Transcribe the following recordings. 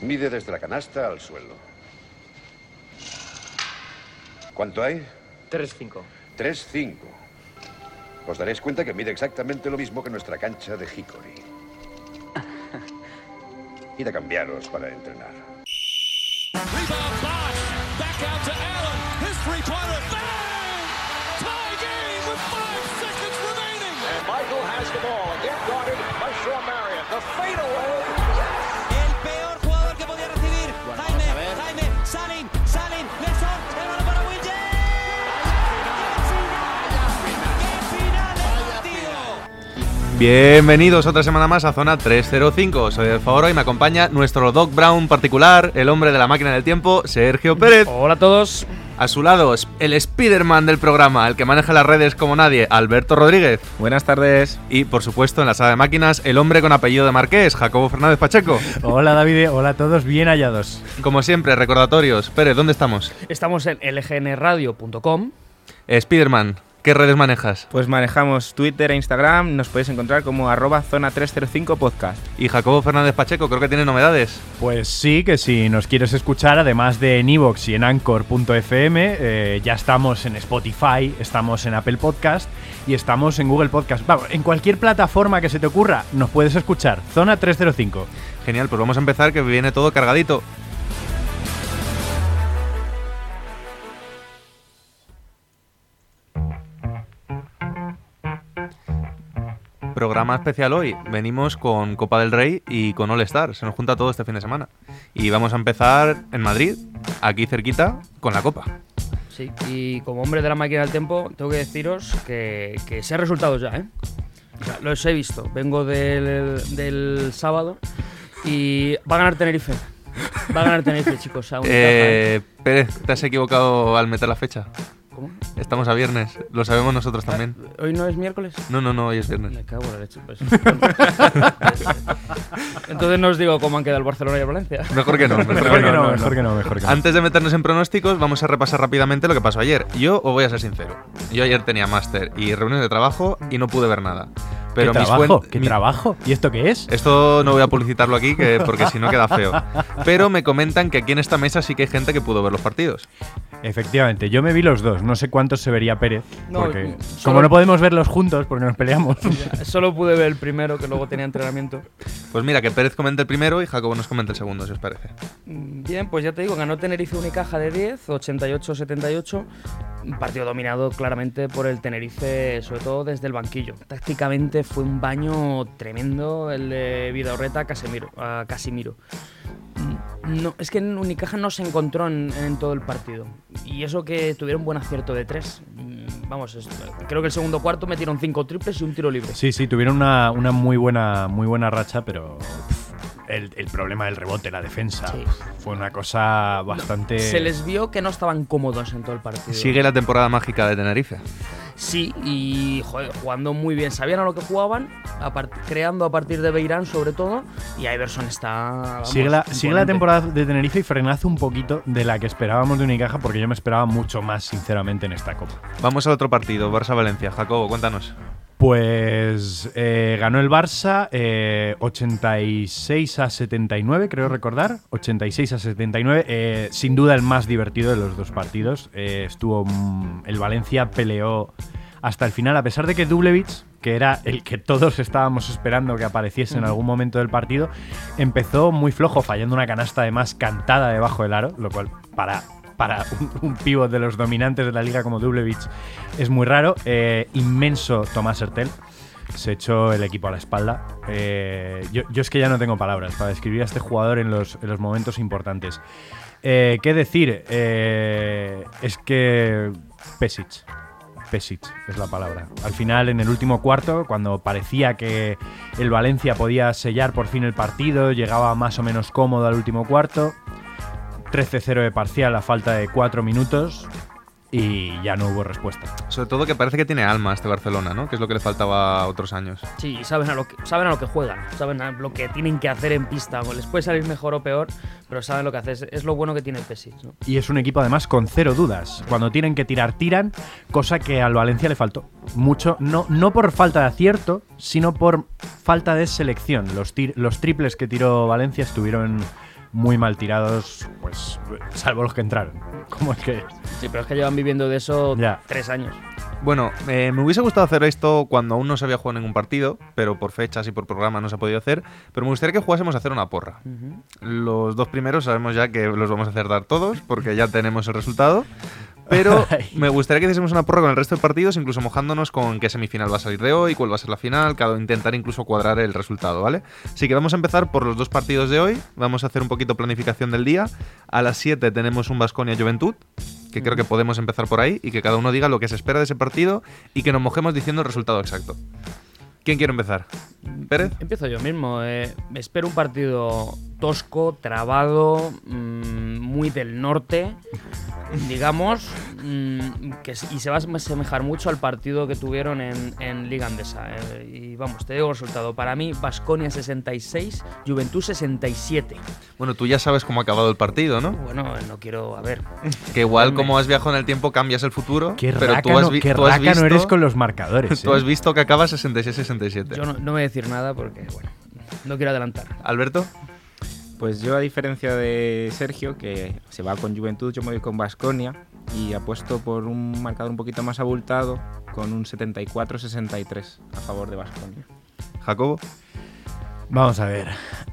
Mide desde la canasta al suelo. ¿Cuánto hay? 3-5. 3-5. Os daréis cuenta que mide exactamente lo mismo que nuestra cancha de Hickory. Id a cambiaros para entrenar. Rebound Bosch. Back out Bienvenidos otra semana más a Zona 305. Soy el Favoro y me acompaña nuestro Doc Brown particular, el hombre de la máquina del tiempo, Sergio Pérez. Hola a todos. A su lado, el Spiderman del programa, el que maneja las redes como nadie, Alberto Rodríguez. Buenas tardes. Y por supuesto, en la sala de máquinas, el hombre con apellido de Marqués, Jacobo Fernández Pacheco. Hola David, hola a todos, bien hallados. Como siempre, recordatorios. Pérez, ¿dónde estamos? Estamos en lgnradio.com. Spiderman, ¿qué redes manejas? Pues manejamos Twitter e Instagram, nos podéis encontrar como arroba zona 305 podcast. Y Jacobo Fernández Pacheco, creo que tiene novedades. Pues sí, que si nos quieres escuchar, además de en iVoox y en Anchor.fm, eh, ya estamos en Spotify, estamos en Apple Podcast y estamos en Google Podcast. Vamos, en cualquier plataforma que se te ocurra, nos puedes escuchar. Zona 305. Genial, pues vamos a empezar que viene todo cargadito. Programa especial hoy. Venimos con Copa del Rey y con All Star. Se nos junta todo este fin de semana. Y vamos a empezar en Madrid, aquí cerquita, con la Copa. Sí, y como hombre de la máquina del tiempo, tengo que deciros que, que sé resultados ya, ¿eh? O sea, los he visto. Vengo del, del sábado y va a ganar Tenerife. Va a ganar Tenerife, chicos. a un Eh, Pérez, te has equivocado al meter la fecha. ¿Cómo? Estamos a viernes, lo sabemos nosotros también. ¿Hoy no es miércoles? No, no, no, hoy es viernes. Me cago en la leche. pues. Entonces no os digo cómo han quedado el Barcelona y el Valencia. Mejor que no, mejor, Mejor que no, mejor que no, mejor que no. Antes de meternos en pronósticos, vamos a repasar rápidamente lo que pasó ayer. Yo os voy a ser sincero. Yo ayer tenía máster y reuniones de trabajo y no pude ver nada. Pero ¿Qué mis trabajo? cuen- ¿Qué mi- trabajo? ¿Y esto qué es? Esto no voy a publicitarlo aquí que, porque si no queda feo. Pero me comentan que aquí en esta mesa sí que hay gente que pudo ver los partidos. Efectivamente, yo me vi los dos. No sé cuántos se vería Pérez. No, porque solo- como no podemos verlos juntos porque nos peleamos. Solo pude ver el primero, que luego tenía entrenamiento. Pues mira, que Pérez comente el primero y Jacobo nos comente el segundo, si os parece. Mm, Bien, pues ya te digo, ganó Tenerife Unicaja de 10, 88-78. Un partido dominado claramente por el Tenerife, sobre todo desde el banquillo. Tácticamente fue un baño tremendo el de Vidaurreta a Casemiro. A Casimiro. No, es que en Unicaja no se encontró en, en todo el partido. Y eso que tuvieron buen acierto de tres. Mm, Vamos, es- creo que el segundo cuarto metieron cinco triples y un tiro libre. Sí, sí, tuvieron una, una muy buena muy buena racha, pero pff, el, el problema del rebote, la defensa, Sí. fue una cosa bastante... Se les vio que no estaban cómodos en todo el partido. Sigue la temporada mágica de Tenerife. Sí, y joder, jugando muy bien. Sabían a lo que jugaban, a part- creando a partir de Beirán sobre todo, y Iverson está... vamos, Sigue la, sigue la temporada de Tenerife y frenazo un poquito de la que esperábamos de Unicaja porque yo me esperaba mucho más, sinceramente, en esta Copa. Vamos al otro partido, Barça-Valencia. Jacobo, cuéntanos. Pues eh, ganó el Barça eh, 86 a 79, creo recordar. 86 a 79. eh, sin duda el más divertido de los dos partidos. Eh, estuvo. mm, el Valencia peleó hasta el final, a pesar de que Dublevich, que era el que todos estábamos esperando que apareciese en algún momento del partido, empezó muy flojo, fallando una canasta además cantada debajo del aro, lo cual para. Para un, un pívot de los dominantes de la liga como Dublevich es muy raro. Eh, inmenso Tomás Hertel, se echó el equipo a la espalda. Eh, yo, es que ya no tengo palabras para describir a este jugador en los, en los momentos importantes. Eh, ¿Qué decir? Es que Pesic. Pesic es la palabra. Al final, en el último cuarto, cuando parecía que el Valencia podía sellar por fin el partido, llegaba más o menos cómodo al último cuarto. 13-0 de parcial a falta de 4 minutos y ya no hubo respuesta. Sobre todo que parece que tiene alma este Barcelona, ¿no? Que es lo que le faltaba a otros años. Sí, saben a, lo que, saben a lo que juegan, saben a lo que tienen que hacer en pista. O les puede salir mejor o peor, pero saben lo que hacer. Es, lo bueno que tiene el Pesic, ¿no? Y es un equipo además con cero dudas. Cuando tienen que tirar, tiran, cosa que al Valencia le faltó. Mucho, no, no por falta de acierto, sino por falta de selección. Los, tir- los triples que tiró Valencia estuvieron muy mal tirados, pues salvo los que entraron. Como es que Sí, pero es que llevan viviendo de eso Ya. tres años. Bueno, eh, me hubiese gustado hacer esto cuando aún no se había jugado ningún partido, pero por fechas y por programa no se ha podido hacer. Pero me gustaría que jugásemos a hacer una porra. Los dos primeros sabemos ya que los vamos a acertar todos, porque ya tenemos el resultado. Pero me gustaría que hiciésemos una porra con el resto de partidos, incluso mojándonos con qué semifinal va a salir de hoy, cuál va a ser la final, cada intentar incluso cuadrar el resultado, ¿vale? Así que vamos a empezar por los dos partidos de hoy. Vamos a hacer un poquito planificación del día. A las 7 tenemos un Basconia Juventud, que creo que podemos empezar por ahí y que cada uno diga lo que se espera de ese partido y que nos mojemos diciendo el resultado exacto. ¿Quién quiere empezar? ¿Pérez? Empiezo yo mismo. eh, espero un partido tosco, trabado, mm, muy del norte, digamos, mm, que, y se va a asemejar mucho al partido que tuvieron en, en Liga Andesa. eh, y vamos, te digo el resultado. Para mí, Basconia 66, Juventud 67. Bueno, tú ya sabes cómo ha acabado el partido, ¿no? Bueno, no quiero. A ver. Que igual como has viajado en el tiempo cambias el futuro, qué pero tú rácano, has, vi- qué tú has visto, eres con los marcadores. tú eh. has visto que acaba 66-67. Yo no, no voy a decir nada porque, bueno, no quiero adelantar. Alberto, Pues yo, a diferencia de Sergio, que se va con Juventud, yo me voy con Basconia y apuesto por un marcador un poquito más abultado con un 74-63 a favor de Basconia. Jacobo, Vamos a ver.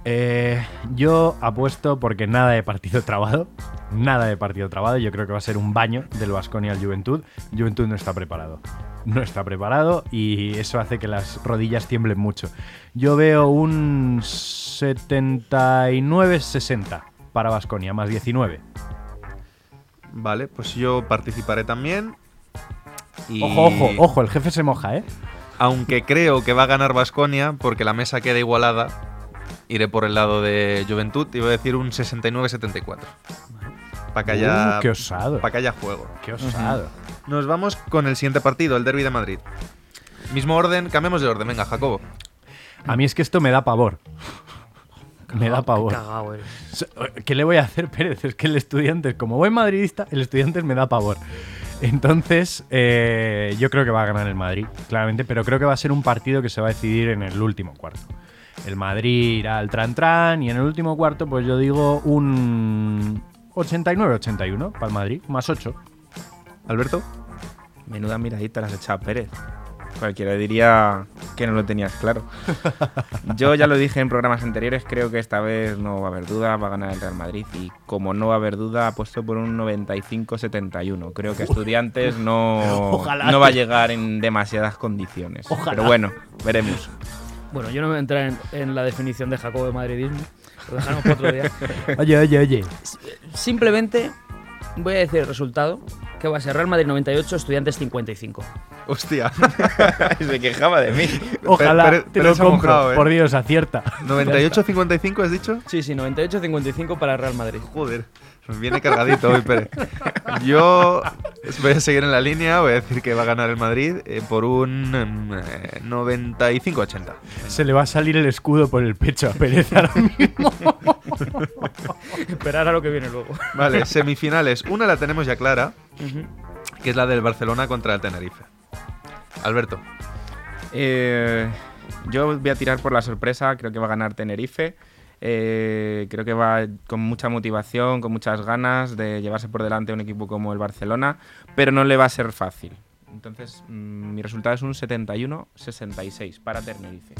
Eh, yo apuesto porque nada de partido trabado. Nada de partido trabado. Yo creo que va a ser un baño del Vasconia al Juventud. Juventud no está preparado. No está preparado y eso hace que las rodillas tiemblen mucho. Yo veo un 79-60 para Vasconia, más 19. vale, pues yo participaré también. Y Ojo, ojo, ojo, el jefe se moja, ¿eh? Aunque creo que va a ganar Basconia porque la mesa queda igualada, iré por el lado de Juventud y voy a decir un 69-74. Para que, haya- Uh, qué osado. pa' que haya juego. Qué osado. Nos vamos con el siguiente partido, el Derby de Madrid. Mismo orden, cambiemos de orden. Venga, Jacobo. A mí es que esto me da pavor. Me da pavor. Cagao eres. So- ¿Qué le voy a hacer, Pérez? Es que el estudiante, como buen madridista, el estudiante me da pavor. Entonces, eh, yo creo que va a ganar el Madrid, claramente, pero creo que va a ser un partido que se va a decidir en el último cuarto. El Madrid irá al tran-tran y en el último cuarto, pues yo digo un 89-81 para el Madrid, más 8. Alberto. Menuda miradita las echado Pérez. Cualquiera diría que no lo tenías claro. Yo ya lo dije en programas anteriores, creo que esta vez no va a haber duda, va a ganar el Real Madrid y como no va a haber duda, apuesto por un 95-71. Creo que Estudiantes no, Ojalá. no va a llegar en demasiadas condiciones. Ojalá. Pero bueno, veremos. Bueno, yo no me voy a entrar en, en la definición de Jacobo de madridismo. Lo dejaremos para otro día. Oye, oye, oye. Simplemente voy a decir el resultado, que va a ser Real Madrid 98, Estudiantes 55. Hostia. Se quejaba de mí. Ojalá te Pérez se ha lo compro. mojado, ¿eh? Por Dios, acierta. 98-55 has dicho. Sí, sí, 98-55 para Real Madrid. Joder, viene cargadito hoy, Pérez. Yo voy a seguir en la línea, voy a decir que va a ganar el Madrid eh, por un em, eh, 95-80. Se le va a salir el escudo por el pecho a Pérez ahora mismo. Esperar a lo que viene luego. Vale, semifinales. Una la tenemos ya clara, que es la del Barcelona contra el Tenerife. Alberto. Eh, yo voy a tirar por la sorpresa, creo que va a ganar Tenerife. Eh, creo que va con mucha motivación, con muchas ganas de llevarse por delante a un equipo como el Barcelona, pero no le va a ser fácil. Entonces, mm, mi resultado es un 71-66 para Tenerife.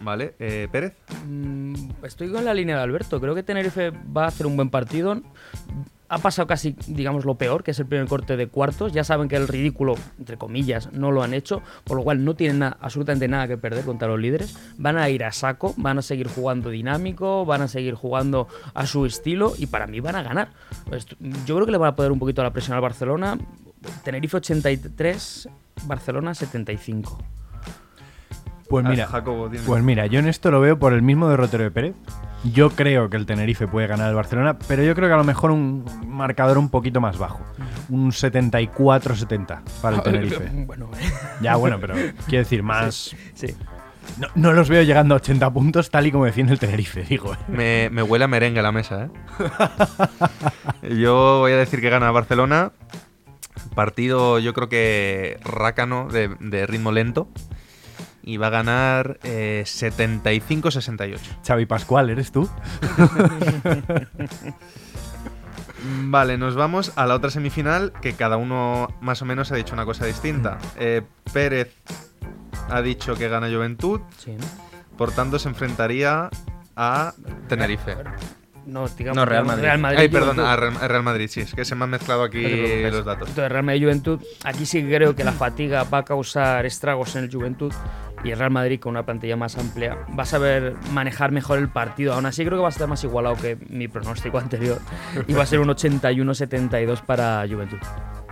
Vale, eh, Pérez. Mm, Estoy con la línea de Alberto. Creo que Tenerife va a hacer un buen partido. Ha pasado casi, digamos, lo peor, que es el primer corte de cuartos. Ya saben que el ridículo, entre comillas, no lo han hecho, por lo cual no tienen absolutamente nada que perder contra los líderes. Van a ir a saco, van a seguir jugando dinámico, van a seguir jugando a su estilo y para mí van a ganar. Esto- Yo creo que le van a poder un poquito la presión al Barcelona. Tenerife 83, Barcelona 75. Pues mira, Jacobo, pues mira, yo en esto lo veo por el mismo derrotero de Pérez. Yo creo que el Tenerife puede ganar al Barcelona, pero yo creo que a lo mejor un marcador un poquito más bajo. Un 74-70 para el Tenerife. Bueno, Ya, bueno, pero quiero decir, más... sí. No, no los veo llegando a 80 puntos tal y como defiende el Tenerife, digo. ¿eh? Me, me huele a merengue la mesa, ¿eh? Yo voy a decir que gana Barcelona. Partido, yo creo que rácano, de, de ritmo lento. Y va a ganar eh, 75-68. Xavi Pascual, ¿eres tú? Mm, Vale, nos vamos a la otra semifinal que cada uno más o menos ha dicho una cosa distinta. Eh, Pérez ha dicho que gana Juventud, Sí. por tanto se enfrentaría a Tenerife. No, digamos, No, Real Madrid. Real Madrid. Ay, perdón, a Real, Madrid, sí, es que se me han mezclado aquí No los datos. Entonces, Real Madrid Juventud, aquí sí creo que la fatiga va a causar estragos en el Juventud y el Real Madrid con una plantilla más amplia va a saber manejar mejor el partido. Aún así creo que va a estar más igualado que mi pronóstico anterior y va a ser un 81-72 para Juventud.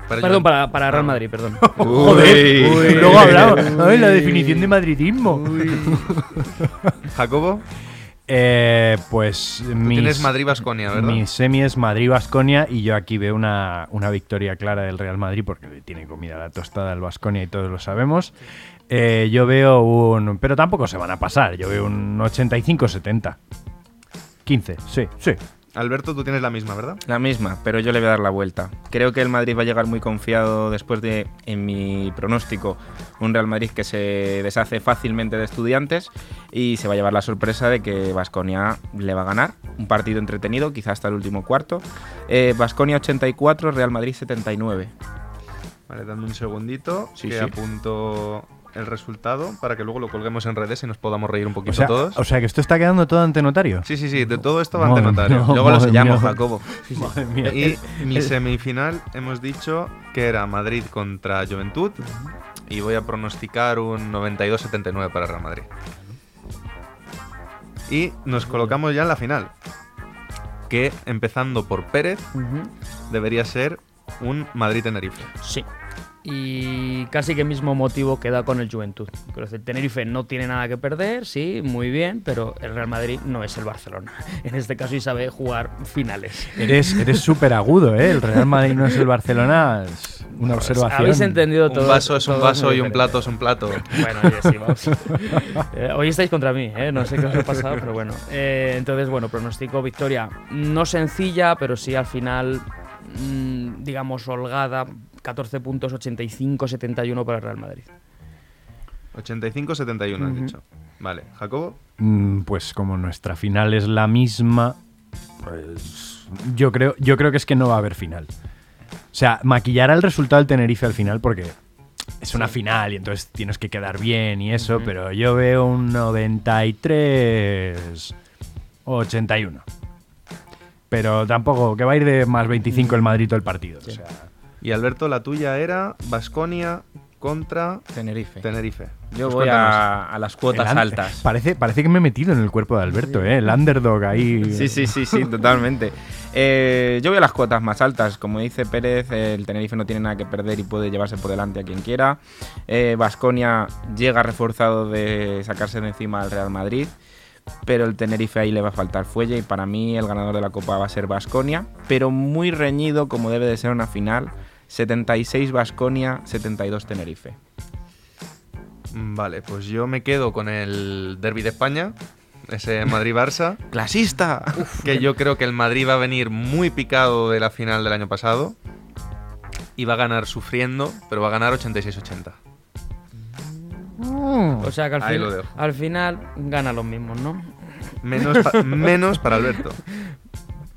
Para Perdón, para, para Real Madrid, perdón. Joder, luego hablamos. Ay, la definición de madridismo. Jacobo, Eh, pues tú mis- tienes Madrid-Basconia, ¿verdad? Mi semi es Madrid-Basconia y yo aquí veo una, una victoria clara del Real Madrid porque tiene comida la tostada al Basconia y todos lo sabemos. Eh, yo veo un... Pero tampoco se van a pasar. Yo veo un 85-70. 15, sí, sí. Alberto, tú tienes la misma, ¿verdad? La misma, pero yo le voy a dar la vuelta. Creo que el Madrid va a llegar muy confiado después de, en mi pronóstico, un Real Madrid que se deshace fácilmente de estudiantes y se va a llevar la sorpresa de que Vasconia le va a ganar. Un partido entretenido, quizá hasta el último cuarto. Vasconia 84, Real Madrid 79. Vale, dame un segundito Sí, que sí. apunto el resultado para que luego lo colguemos en redes y nos podamos reír un poquito O sea, todos. o sea, que esto está quedando todo ante notario. Sí, sí, sí, de todo esto va ante notario. mía. Luego lo sellamos. Jacobo. Madre mía. Y mi semifinal hemos dicho que era Madrid contra Juventud y voy a pronosticar un 92-79 para Real Madrid. Y nos colocamos ya en la final, que empezando por Pérez debería ser un Madrid-Tenerife. Sí. Y casi que mismo motivo que da con el Juventud. Decir, Tenerife no tiene nada que perder, sí, muy bien, pero el Real Madrid no es el Barcelona. En este caso y sabe jugar finales. Eres eres súper agudo, ¿eh? El Real Madrid no es el Barcelona. Es una observación. Habéis entendido todo. un vaso es un vaso y un plato es un plato. Bueno, oye, sí, vamos. Eh, hoy estáis contra mí, ¿eh? no sé qué os ha pasado, pero bueno. Eh, entonces, bueno, pronostico victoria no sencilla, pero sí al final, mm, digamos, holgada. 14 puntos, 85-71 para el Real Madrid. 85-71 has Ujú. dicho. Vale, Jacobo. Mm, Pues como nuestra final es la misma, pues yo creo, yo creo que es que no va a haber final. O sea, maquillará el resultado del Tenerife al final porque es una final y entonces tienes que quedar bien y eso, pero yo veo un 93 81. Pero tampoco, que va a ir de más 25 el Madrid todo el partido. O sea, Y Alberto, la tuya era Basconia contra Tenerife. Tenerife. Yo Pues voy a, a las cuotas el altas. Parece, parece que me he metido en el cuerpo de Alberto, ¿eh? El underdog ahí. Sí, sí, sí, sí, totalmente. Eh, yo voy a las cuotas más altas. Como dice Pérez, el Tenerife no tiene nada que perder y puede llevarse por delante a quien quiera. Vasconia llega reforzado de sacarse de encima al Real Madrid. Pero el Tenerife ahí le va a faltar fuelle y para mí el ganador de la Copa va a ser Vasconia. Pero muy reñido como debe de ser una final. 76 Vasconia, 72 Tenerife. Mm, Vale, pues yo me quedo con el Derby de España, ese Madrid-Barça, ¡Clasista! que yo creo que el Madrid va a venir muy picado de la final del año pasado y va a ganar sufriendo, pero va a ganar 86-80. O sea que al, fin- final gana los mismos, ¿no? Menos, pa- menos para Alberto.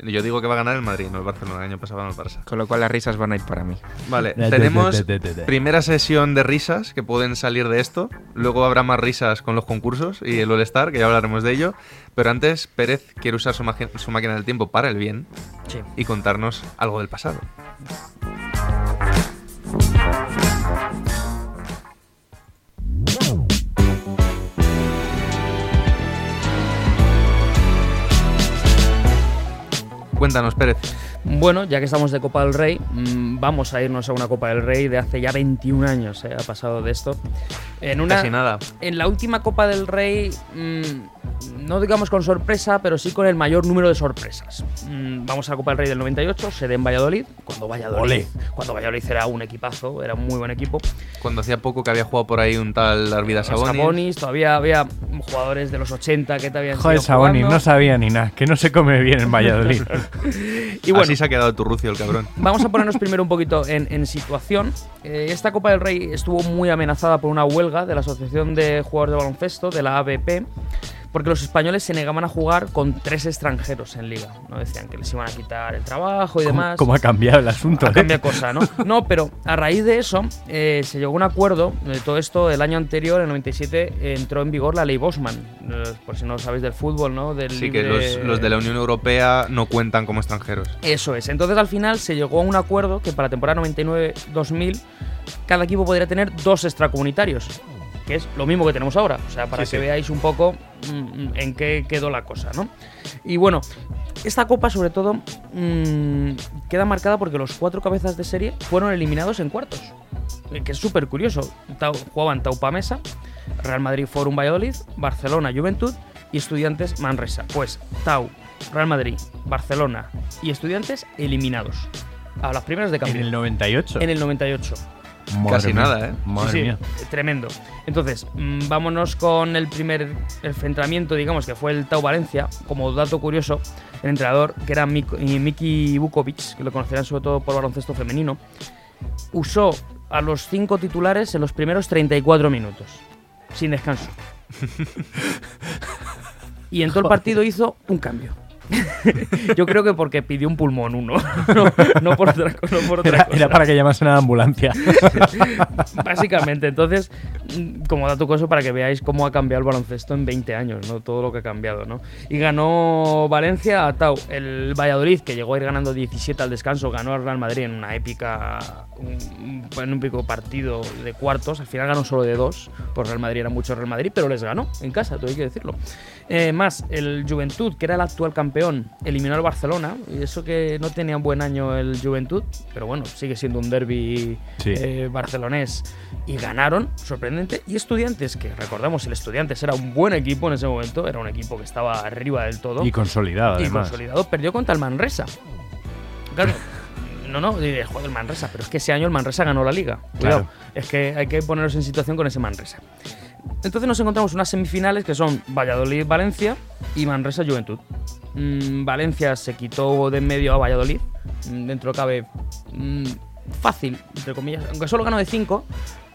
Yo digo que va a ganar el Madrid, no el Barcelona. El año pasado ganó el Barça. Con lo cual las risas van a ir para mí. Vale, tenemos primera sesión de risas que pueden salir de esto. Luego habrá más risas con los concursos y el All-Star, que ya hablaremos de ello. Pero antes, Pérez quiere usar su, máquina del tiempo para el bien Sí. y contarnos algo del pasado. Cuéntanos, Pérez. Bueno, ya que estamos de Copa del Rey, mm, vamos a irnos a una Copa del Rey de hace ya 21 años, eh, ha pasado de esto. En una, Casi nada. En la última Copa del Rey, mm, no digamos con sorpresa, pero sí con el mayor número de sorpresas. Mm, vamos a la Copa del Rey del 98, sede en Valladolid, cuando Valladolid, Ole. cuando Valladolid era un equipazo, era un muy buen equipo. Cuando hacía poco que había jugado por ahí un tal Arvida Sabonis. Sabonis, todavía había jugadores de los 80 que te habían Joder, sido Sabonis, jugando. no sabía ni nada, que no se come bien en Valladolid. Y bueno, Se ha quedado tu rucio el cabrón. Vamos a ponernos primero un poquito en, en situación. Eh, esta Copa del Rey estuvo muy amenazada por una huelga de la Asociación de Jugadores de Baloncesto, de la ABP, porque los españoles se negaban a jugar con tres extranjeros en liga. ¿no? Decían que les iban a quitar el trabajo y ¿Cómo, demás. cómo ha cambiado el asunto? Ah, eh? cambia cosa, ¿no? No, pero a raíz de eso eh, se llegó a un acuerdo. De todo esto, el año anterior, en el 97, eh, entró en vigor la ley Bosman. Eh, por si no sabéis del fútbol, ¿no? Del Sí, que los, los de la Unión Europea no cuentan como extranjeros. eso es. Entonces al final se llegó a un acuerdo que para la temporada 99-2000 cada equipo podría tener dos extracomunitarios, que es lo mismo que tenemos ahora. O sea, para Sí, que sí. veáis un poco mm, en qué quedó la cosa, ¿no? Y bueno, esta copa sobre todo mm, queda marcada porque los cuatro cabezas de serie fueron eliminados en cuartos. eh, Que es súper curioso. Tau- jugaban Taupa Mesa, Real Madrid Forum Valladolid, Barcelona Juventud y Estudiantes Manresa. Pues Tau, Real Madrid, Barcelona y Estudiantes eliminados. A las primeras de En cambio. el 98. En el 98. Madre Casi mía, nada, ¿eh? Madre Sí, sí, mía. tremendo. Entonces, mm, vámonos con el primer enfrentamiento, digamos, que fue el Tau Valencia. Como dato curioso, el entrenador, que era eh, Miki Vukovic, que lo conocerán sobre todo por baloncesto femenino, usó a los cinco titulares en los primeros 34 minutos, sin descanso. Y en todo el partido hizo un cambio. Yo creo que porque pidió un pulmón uno, no, no por otra, no por otra Era, cosa. era para que llamasen a la ambulancia. Básicamente, entonces, mm, como dato curioso para que veáis cómo ha cambiado el baloncesto en 20 años, ¿no? Todo lo que ha cambiado, ¿no? Y ganó Valencia a Tau. El Valladolid, que llegó a ir ganando 17 al descanso, ganó al Real Madrid en una épica, un, en un épico partido de cuartos. Al final ganó solo de dos, por Real Madrid era mucho Real Madrid, pero les ganó en casa, todo hay que decirlo. Eh, más, el Juventud, que era el actual campeón, eliminó al Barcelona. Y eso que no tenía un buen año el Juventud, pero bueno, sigue siendo un derby Sí. eh, barcelonés. Y ganaron, sorprendente. Y Estudiantes, que recordamos, el Estudiantes era un buen equipo en ese momento, era un equipo que estaba arriba del todo. y consolidado, y además. consolidado, perdió contra el Manresa. Claro. No, no, diré, joder, el Manresa, pero es que ese año el Manresa ganó la liga. Cuidado, Claro. es que hay que ponernos en situación con ese Manresa. Entonces nos encontramos unas semifinales que son Valladolid-Valencia y Manresa-Juventud. Mm, Valencia se quitó de en medio a Valladolid. Mm, dentro cabe mm, fácil, entre comillas, aunque solo ganó de 5,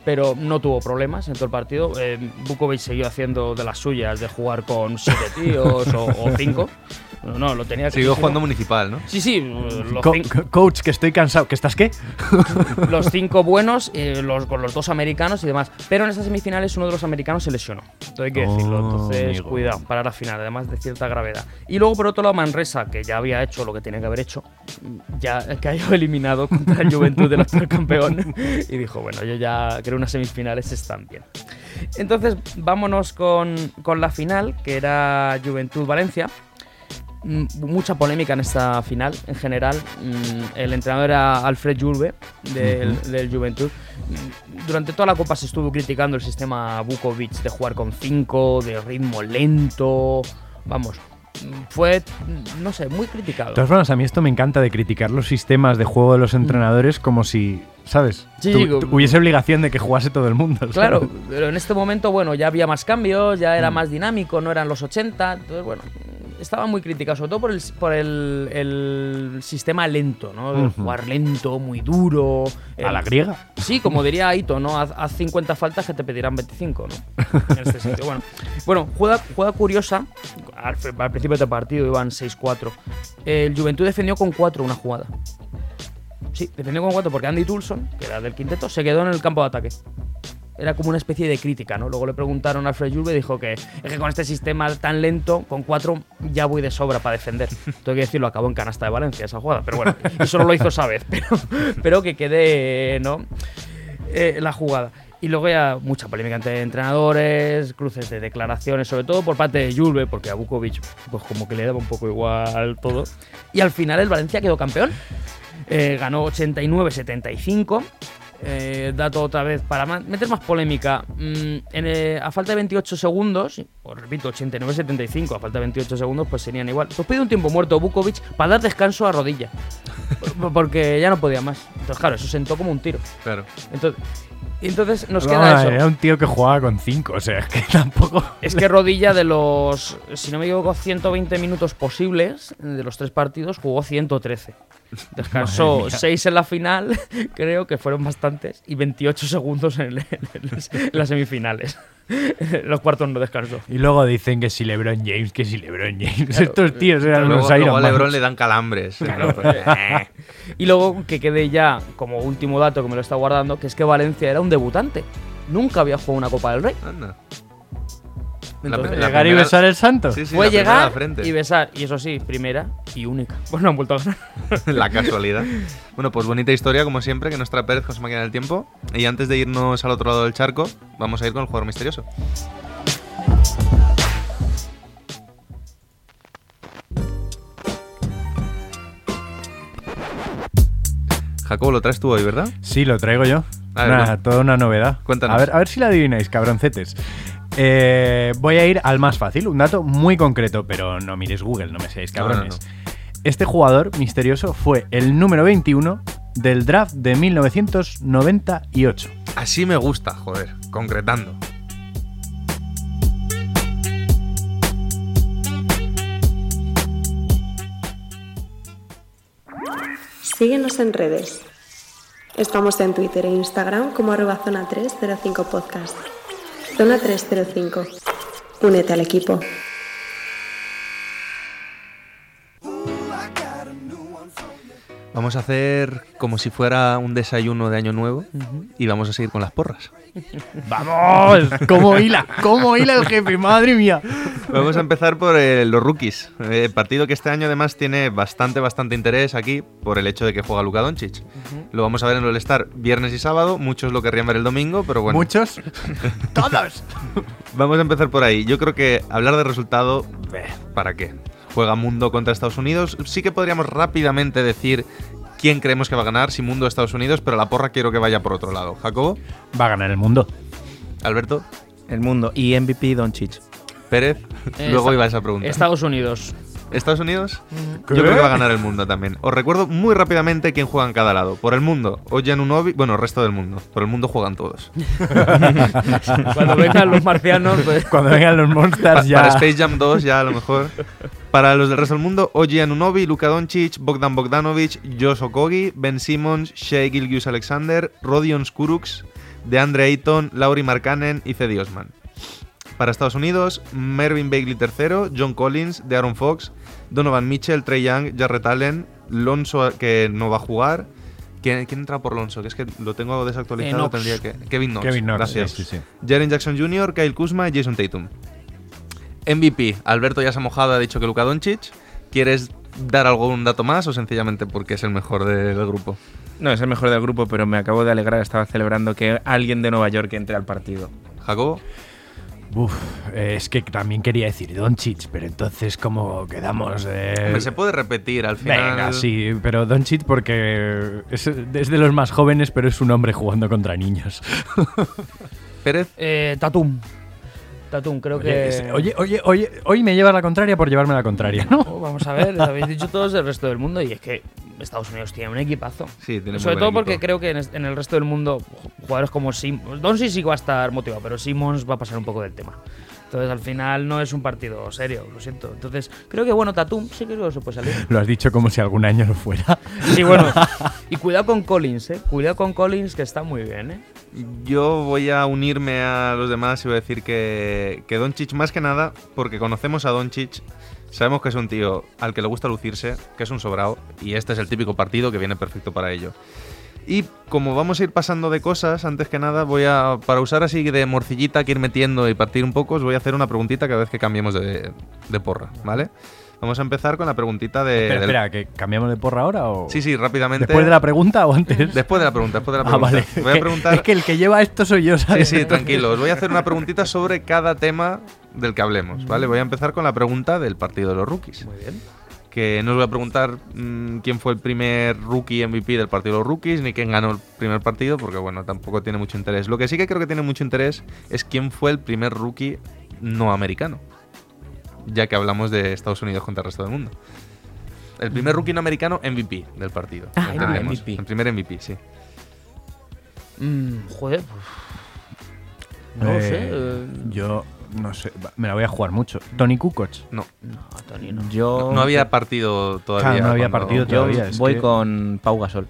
pero no tuvo problemas en todo el partido. Eh, siguió haciendo de las suyas de jugar con 7 tíos o 5. No, no, lo tenía Siguió jugando municipal, ¿no? Sí, sí, los, Co- coach, que estoy cansado. ¿Que estás qué? los cinco buenos, eh, los, con los dos americanos y demás. Pero en esas semifinales uno de los americanos se lesionó. Entonces hay que decirlo. Oh, Entonces, amigo. cuidado, para la final, además de cierta gravedad. Y luego, por otro lado, Manresa, que ya había hecho lo que tenía que haber hecho, ya cayó eliminado contra el Juventud del actual campeón. Y dijo, bueno, yo ya creo unas semifinales están bien. Entonces, vámonos con, con la final, que era Juventud-Valencia. Mm, mucha polémica en esta final en general. Mm, el entrenador era Alfred Julve del, del Juventud. Mm, Durante toda la copa se estuvo criticando el sistema Vukovic de jugar con 5, de ritmo lento. Vamos, fue, no sé, muy criticado. De todas formas, a mí esto me encanta de criticar los sistemas de juego de los entrenadores como si, ¿sabes? Sí, digo- hubiese obligación de que jugase todo el mundo. ¿sabes? Claro, pero en este momento, bueno, ya había más cambios, ya Mm. era más dinámico, no eran los 80, entonces, bueno, estaba muy criticado, sobre todo por el, por el, el sistema lento, ¿no? De Ujú. Jugar lento, muy duro. A la griega. Sí, como diría Aito, ¿no? Haz, haz 50 faltas que te pedirán 25, ¿no? En este sitio. Bueno, bueno jugada, jugada curiosa. Al, al principio del partido iban 6-4. El Juventud defendió con 4 una jugada. Sí, defendió con 4 porque Andy Tulson, que era del quinteto, se quedó en el campo de ataque. Era como una especie de crítica, ¿no? Luego le preguntaron a Alfred Julve y dijo que es que con este sistema tan lento, con 4 ya voy de sobra para defender. Tengo que decirlo, acabó en canasta de Valencia esa jugada, pero bueno, y solo lo hizo esa vez, pero, pero que quede, ¿no? Eh, la jugada. Y luego ya mucha polémica entre entrenadores, cruces de declaraciones, sobre todo por parte de Julve, porque a Vukovic pues como que le daba un poco igual todo. Y al final el Valencia quedó campeón. Eh, ganó 89-75 eh, dato otra vez, para meter más polémica, mm, en, eh, a falta de 28 segundos, os repito, 89-75, a falta de 28 segundos, pues serían igual. Pues pide un tiempo muerto Bukovic para dar descanso a rodilla. Por- Porque ya no podía más. Entonces, claro, eso sentó como un tiro. Claro. Entonces, y entonces nos queda eso. Era un tío que jugaba con 5, o sea, es que tampoco. Es que Rodilla de los, si no me equivoco, 120 minutos posibles de los tres partidos jugó 113. Descansó Madre mía. 6 en la final, creo que fueron bastantes, y 28 segundos en, el- en las- en las semifinales. los cuartos no descansó. Y luego dicen que si LeBron James, que si LeBron James. Claro, Estos tíos eran Luego, unos luego a Man. LeBron le dan calambres. ¿no? Pues, eh. Y luego que quede ya como último dato que me lo está guardando, que es que Valencia era un debutante. Nunca había jugado una Copa del Rey. Anda. Entonces, la Llegar y besar el santo. Sí, sí, la la llegar frente. y besar. Y eso sí, primera y única. Pues no han vuelto a ganar. La casualidad. Bueno, pues bonita historia, como siempre, que nos trae Pérez con su máquina del tiempo. Y antes de irnos al otro lado del charco, vamos a ir con el jugador misterioso. Jacobo, lo traes tú hoy, ¿verdad? Sí, lo traigo yo. A ver, toda una novedad. Cuéntanos. A ver, a ver si la adivináis, cabroncetes. Eh, voy a ir al más fácil, un dato muy concreto, pero no miréis Google, no me seáis No, no, cabrones. Este jugador misterioso fue el número 21 del draft de 1998. Así me gusta, joder, concretando. Síguenos en redes. Estamos en Twitter e Instagram como arroba zona 305 podcast. Zona 305. Únete al equipo. Vamos a hacer como si fuera un desayuno de Año Nuevo y vamos a seguir con las porras. ¡Vamos! ¿Cómo hila? ¿Cómo hila el jefe? ¡Madre mía! Vamos a empezar por eh, los rookies. Eh, partido que este año además tiene bastante, bastante interés aquí por el hecho de que juega Luka Doncic. Lo vamos a ver en el All-Star viernes y sábado. Muchos lo querrían ver el domingo, pero bueno. ¿Muchos? ¡Todos! Vamos a empezar por ahí. Yo creo que hablar de resultado, beh, ¿para qué? Juega Mundo contra Estados Unidos. Sí que podríamos rápidamente decir quién creemos que va a ganar, si Mundo o Estados Unidos, pero la porra quiero que vaya por otro lado. Jacobo, Va a ganar el mundo. Alberto, El mundo. Y MVP Doncic. Pérez. Eh, Luego iba esa pregunta. Estados Unidos. ¿Estados Unidos? ¿Qué? Yo creo que va a ganar el mundo también. Os recuerdo muy rápidamente quién juega en cada lado. Por el mundo, Ojan Unovi, bueno, el resto del mundo. Por el mundo juegan todos. Cuando vengan los marcianos, pues. Cuando vengan los Pa- monsters ya. Para Space Jam 2 ya a lo mejor. Para los del resto del mundo, Oji Anunobi, Luka Doncic, Bogdan Bogdanovic, Josh Okogi, Ben Simmons, Shea Gilgius Alexander, Rodion Skuruks, DeAndre Ayton, Lauri Markkanen y Cedi Osman. Para Estados Unidos, Mervyn Bagley III, John Collins, De'Aaron Fox, Donovan Mitchell, Trey Young, Jarrett Allen, Lonzo que no va a jugar. ¿Quién, quién entra por Lonzo? Que es que lo tengo desactualizado. Eh, tendría que... Kevin Knox. Kevin Knox, Gracias. sí, sí, sí. Jaren Jackson Jr., Kyle Kuzma y Jason Tatum. MVP, Alberto ya se ha mojado, ha dicho que Luka Doncic. ¿Quieres dar algún dato más o sencillamente porque es el mejor de- del grupo? No, es el mejor del grupo, pero me acabo de alegrar. Estaba celebrando que alguien de Nueva York entre al partido. Jacobo, Uf, eh, es que también quería decir Doncic, pero entonces, ¿cómo quedamos? Eh, Hombre, se puede repetir al final. Venga, sí, pero Doncic porque es, es de los más jóvenes, pero es un hombre jugando contra niños. Pérez, Eh, Tatum. Tatum, creo que. Oye, oye, oye, oye, hoy me lleva la contraria por llevarme la contraria, ¿no? Oh, vamos a ver, lo habéis dicho todos del resto del mundo y es que Estados Unidos tiene un equipazo. sí, tiene Sobre todo equipo. porque creo que en, el resto del mundo ju- jugadores como Simmons, Doncic sí va a estar motivado, pero Simmons va a pasar un poco del tema. Entonces al final no es un partido serio, lo siento. Entonces creo que bueno, Tatum sí que creo que se puede salir. Lo has dicho como si algún año lo fuera. Sí, bueno. Y cuidado con Collins, eh. Cuidado con Collins que está muy bien, eh. Yo voy a unirme a los demás y voy a decir que, que Doncic, más que nada, porque conocemos a Doncic, sabemos que es un tío al que le gusta lucirse, que es un sobrado, y este es el típico partido que viene perfecto para ello. Y como vamos a ir pasando de cosas, antes que nada, voy a, para usar así de morcillita que ir metiendo y partir un poco, os voy a hacer una preguntita cada vez que cambiemos de, de porra, ¿vale? Vamos a empezar con la preguntita de... espera, del- espera, ¿que cambiamos de porra ahora o...? Sí, sí, rápidamente. ¿Después de la pregunta o antes? Después de la pregunta, después de la Ah, pregunta. vale. Voy a Que- preguntar... Es que el que lleva esto soy yo, Sí, ¿sabes? sí, tranquilo. Os voy a hacer una preguntita sobre cada tema del que hablemos, ¿vale? Voy a empezar con la pregunta del partido de los rookies. Muy bien. que no os voy a preguntar mm, quién fue el primer rookie MVP del partido de los rookies, ni quién ganó el primer partido, porque bueno, tampoco tiene mucho interés. Lo que sí que creo que tiene mucho interés es quién fue el primer rookie no americano, ya que hablamos de Estados Unidos contra el resto del mundo. El primer rookie no americano MVP del partido. Ah. MVP. El primer MVP, sí. Mm, joder, no lo Eh, sé. eh, Yo no sé, me la voy a jugar mucho. Tony Kukoc. No, No, Tony no. Yo, no había partido todavía. Claro, no había partido yo todavía, es voy que- con Pau Gasol.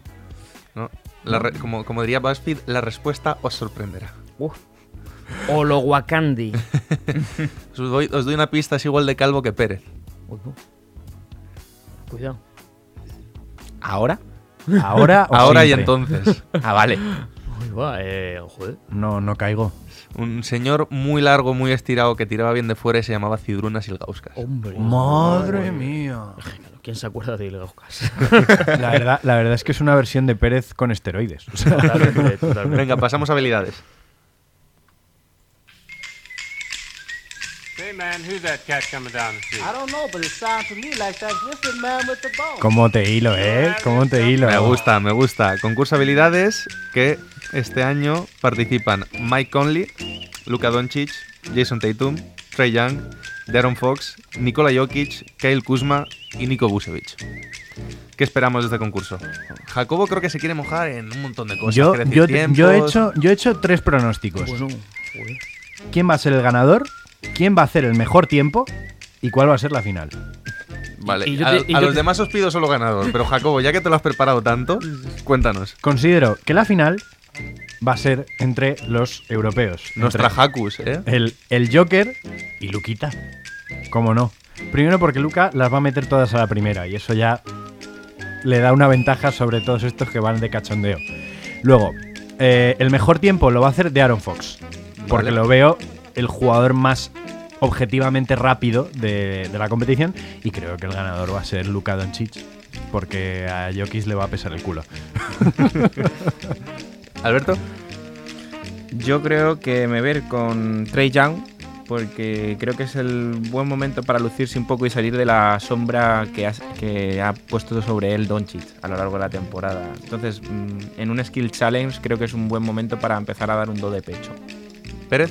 ¿no? La re- como, como diría BuzzFeed, la respuesta os sorprenderá. Uf. Lo Wakandi. Os doy, os doy una pista, es igual de calvo que Pérez. Cuidado. ¿Ahora? Ahora o Ahora y entonces. Ah, vale. Uy, va, eh, joder. No, no caigo. Un señor muy largo, muy estirado, que tiraba bien de fuera y se llamaba Cidruna Silgauskas. Hombre. Madre mía. ¿Quién se acuerda de Ilgauskas? La verdad, la verdad es que es una versión de Pérez con esteroides. O sea, totalmente, totalmente. Venga, pasamos a habilidades. ¿Cómo te hilo, eh? ¿Cómo te hilo? Me gusta, me gusta. Concurso habilidades que este año participan Mike Conley, Luka Doncic, Jason Tatum, Trey Young, Darren Fox, Nikola Jokic, Kyle Kuzma y Niko Vucevic. ¿Qué esperamos de este concurso? Jacobo creo que se quiere mojar en un montón de cosas. Yo, quiere decir yo, yo he hecho, yo he hecho tres pronósticos. Bueno. ¿Quién va a ser el ganador? ¿Quién va a hacer el mejor tiempo? ¿Y cuál va a ser la final? Vale, y yo a, y los te- demás os pido solo ganador, pero Jacobo, ya que te lo has preparado tanto, cuéntanos. Considero que la final va a ser entre los europeos. Nuestra Hakus, ¿eh? el, el Joker y Luquita. ¿Cómo no? Primero porque Luca las va a meter todas a la primera y eso ya le da una ventaja sobre todos estos que van de cachondeo. Luego, eh, el mejor tiempo lo va a hacer de Aaron Fox. Porque Vale. lo veo el jugador más objetivamente rápido de, de la competición y creo que el ganador va a ser Luka Doncic porque a Jokic le va a pesar el culo. Alberto. Yo creo que me ver con Trey Young porque creo que es el buen momento para lucirse un poco y salir de la sombra que, has- que ha puesto sobre él Doncic a lo largo de la temporada. Entonces, mm, en un skill challenge creo que es un buen momento para empezar a dar un do de pecho. Pérez.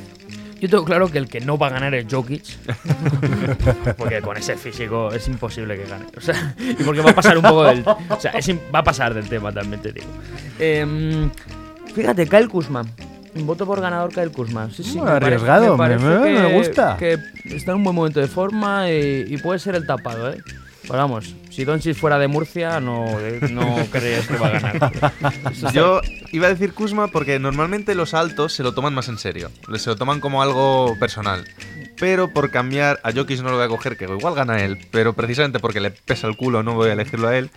Yo tengo claro que el que no va a ganar es Jokic. porque con ese físico es imposible que gane. O sea, y porque va a pasar un poco del. O sea, es va a pasar del tema también, te digo. Em, fíjate, Kyle Kuzma. Voto por ganador Kyle Kuzma. Sí, sí, me parece- arriesgado, me- que- gusta. Que está en un buen momento de forma y, y puede ser el tapado, ¿eh? Pero vamos, si Doncic fuera de Murcia, no, eh, no creías que va a ganar. Yo iba a decir Kuzma porque normalmente los altos se lo toman más en serio. Se lo toman como algo personal. Pero por cambiar, a Jokic no lo voy a coger, que igual gana él. Pero precisamente porque le pesa el culo, no voy a elegirlo a él.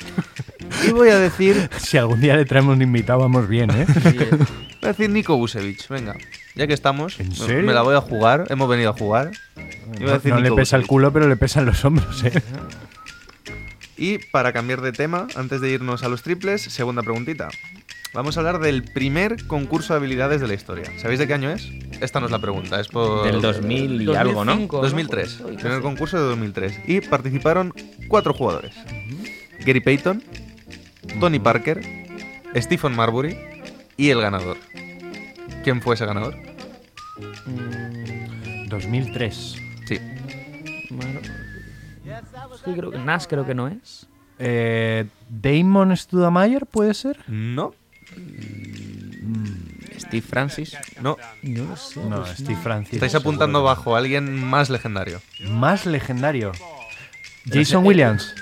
Y voy a decir. Si algún día le traemos un invitado, vamos bien, ¿eh? Sí, eh. Voy a decir Nico Vucevic. Venga, ya que estamos, ¿En me- serio? me la voy a jugar. Hemos venido a jugar. Iba a No, decir no le Nico pesa el Vucevic. culo, pero le pesan los hombros, ¿eh? Y para cambiar de tema, antes de irnos a los triples, segunda preguntita. Vamos a hablar del primer concurso de habilidades de la historia. ¿Sabéis de qué año es? Esta no es la pregunta, es por... Del 2000 y algo, ¿no? 2005, 2003. Uy, primer concurso de 2003. Y participaron cuatro jugadores. Gary Payton, Tony Parker, Stephen Marbury y el ganador. ¿Quién fue ese ganador? Mm, 2003. Sí. bueno. Sí, creo que Nash creo que no es. Eh, Damon Studamayer, ¿puede ser? No, Steve Francis. no. No lo sé. No, pues Steve Francis. Estáis apuntando bajo a alguien más legendario. Más legendario. Jason Williams.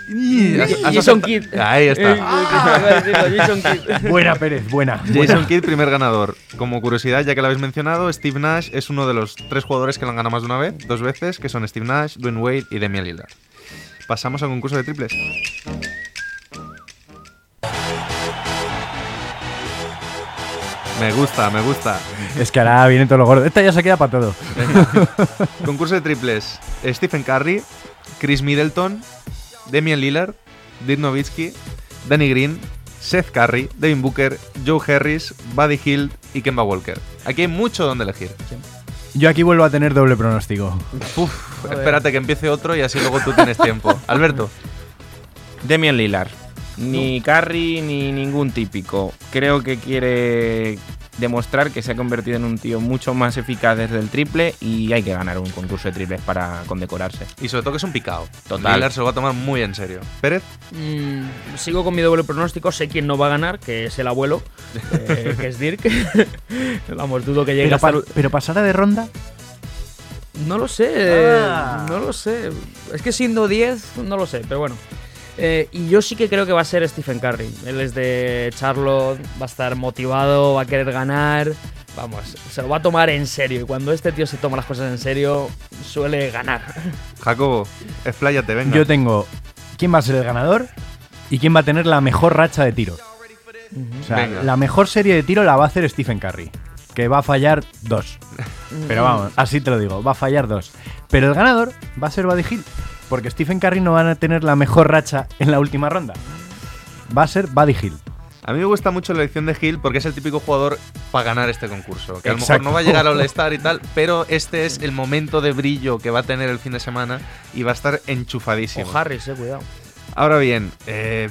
Has Jason Kidd. Ahí Eh, está. iba a decirlo, Jason Kidd. Buena, Pérez, buena. Jason Kidd, primer ganador. Como curiosidad, ya que lo habéis mencionado, Steve Nash es uno de los tres jugadores que lo han ganado más de una vez, dos veces, que son Steve Nash, Dwayne Wade y Damian Lillard. Pasamos al concurso de triples. Me gusta, me gusta. Es que ahora viene todo lo gordo. Esta ya se queda para todo. Concurso de triples. Stephen Curry, Chris Middleton, Damian Lillard, Dirk Nowitzki, Danny Green, Seth Curry, Devin Booker, Joe Harris, Buddy Hill y Kemba Walker. Aquí hay mucho donde elegir. Yo aquí vuelvo a tener doble pronóstico. Uf, espérate que empiece otro y así luego tú tienes tiempo. Alberto, Demian Lillard. Ni Curry ni ningún típico. Creo que quiere demostrar que se ha convertido en un tío mucho más eficaz desde el triple y hay que ganar un concurso de triples para condecorarse. Y sobre todo que es un picado. Total. Lillard se lo va a tomar muy en serio. Pérez, Mm, sigo con mi doble pronóstico. Sé quién no va a ganar, que es el abuelo, eh, que es Dirk. Vamos, dudo que llegue Pero, hasta pa- pero pasará de ronda. No lo sé, Ah. no lo sé. Es que siendo 10, no lo sé, pero bueno. Eh, y yo sí que creo que va a ser Stephen Curry. Él es de Charlotte, va a estar motivado, va a querer ganar. Vamos, se lo va a tomar en serio. Y cuando este tío se toma las cosas en serio, suele ganar. Jacobo, expláyate, venga. Yo tengo quién va a ser el ganador y quién va a tener la mejor racha de tiro. O sea, Venga. la mejor serie de tiro la va a hacer Stephen Curry, que va a fallar dos. Pero vamos, así te lo digo, va a fallar dos. Pero el ganador va a ser Buddy Hill, porque Stephen Curry no va a tener la mejor racha en la última ronda. Va a ser Buddy Hill. A mí me gusta mucho la elección de Hill porque es el típico jugador para ganar este concurso. Que a lo mejor no va a llegar al All-Star y tal, pero este es el momento de brillo que va a tener el fin de semana y va a estar enchufadísimo. O Harris, eh, cuidado. Ahora bien, eh,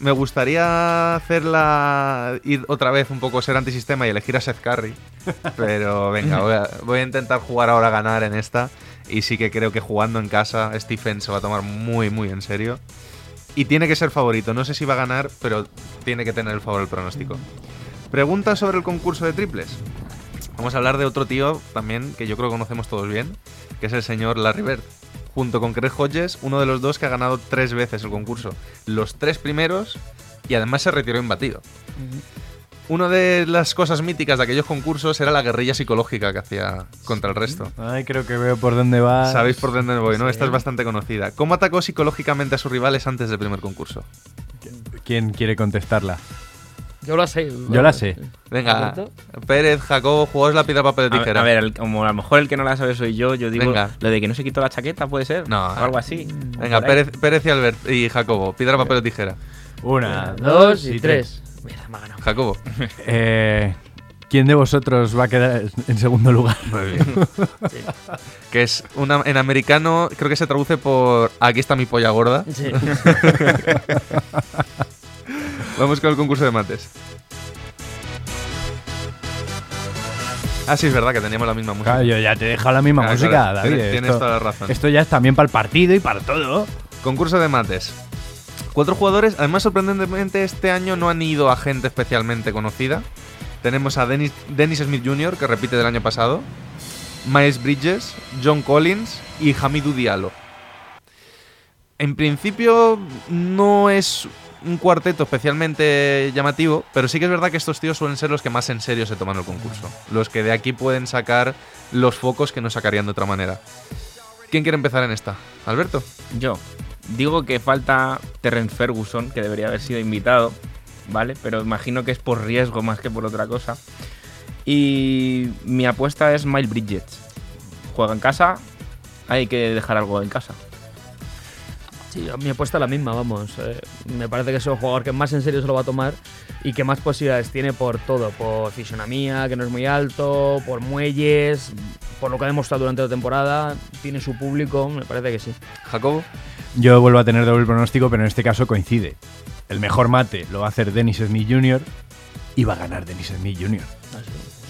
me gustaría hacerla. ir otra vez un poco ser antisistema y elegir a Seth Curry. Pero venga, voy a, voy a intentar jugar ahora a ganar en esta. Y sí que creo que jugando en casa, Stephen se va a tomar muy, muy en serio. Y tiene que ser favorito. No sé si va a ganar, pero tiene que tener el favor del pronóstico. Pregunta sobre el concurso de triples. Vamos a hablar de otro tío también que yo creo que conocemos todos bien, que es el señor Larry Bird. Junto con Craig Hodges, uno de los dos que ha ganado tres veces el concurso. Los tres primeros y además se retiró imbatido. Una de las cosas míticas de aquellos concursos era la guerrilla psicológica que hacía contra el resto. Ay, creo que veo por dónde va. Sabéis por dónde voy, ¿no? Sí. Esta es bastante conocida. ¿Cómo atacó psicológicamente a sus rivales antes del primer concurso? ¿Quién quiere contestarla? Yo la sé. Yo la sé. Venga. Pérez, Jacobo, jugaos la piedra, papel, A, tijera. a ver, el- como a lo mejor el que no la sabe soy yo, yo digo Venga. lo de que no se quitó la chaqueta, ¿puede ser? No. O algo así. Venga, Pérez y Albert y Jacobo, piedra, papel o tijera. Una, Dos y tres. Mira, me ha ganado. Jacobo. Eh, ¿Quién de vosotros va a quedar en segundo lugar? Muy bien. Que es una, en americano, creo que se traduce por aquí está mi polla gorda. Sí. Vamos con el concurso de mates. Ah, sí, es verdad que teníamos la misma música. Claro, yo ya te he dejado la misma música, claro, David. tienes- tienes esto, toda la razón. Esto ya es también para el partido y para todo. Concurso de mates. Cuatro jugadores, además sorprendentemente este año no han ido a gente especialmente conocida. Tenemos a Dennis, Smith Jr., que repite del año pasado, Miles Bridges, John Collins y Hamidou Diallo. En principio no es un cuarteto especialmente llamativo, pero sí que es verdad que estos tíos suelen ser los que más en serio se toman el concurso. Los que de aquí pueden sacar los focos que no sacarían de otra manera. ¿Quién quiere empezar en esta? ¿Alberto? Yo digo que falta Terrence Ferguson, que debería haber sido invitado, ¿vale? Pero imagino que es por riesgo más que por otra cosa. Y mi apuesta es Miles Bridges. Juega en casa, hay que dejar algo en casa. Sí, mi apuesta es la misma, vamos. Eh, me parece que es el jugador que más en serio se lo va a tomar y que más posibilidades tiene por todo. Por fisonomía, que no es muy alto, por muelles, por lo que ha demostrado durante la temporada. Tiene su público, me parece que sí. ¿Jacobo? Yo vuelvo a tener doble pronóstico, pero en este caso coincide. El mejor mate lo va a hacer Dennis Smith Jr. y va a ganar Dennis Smith Jr.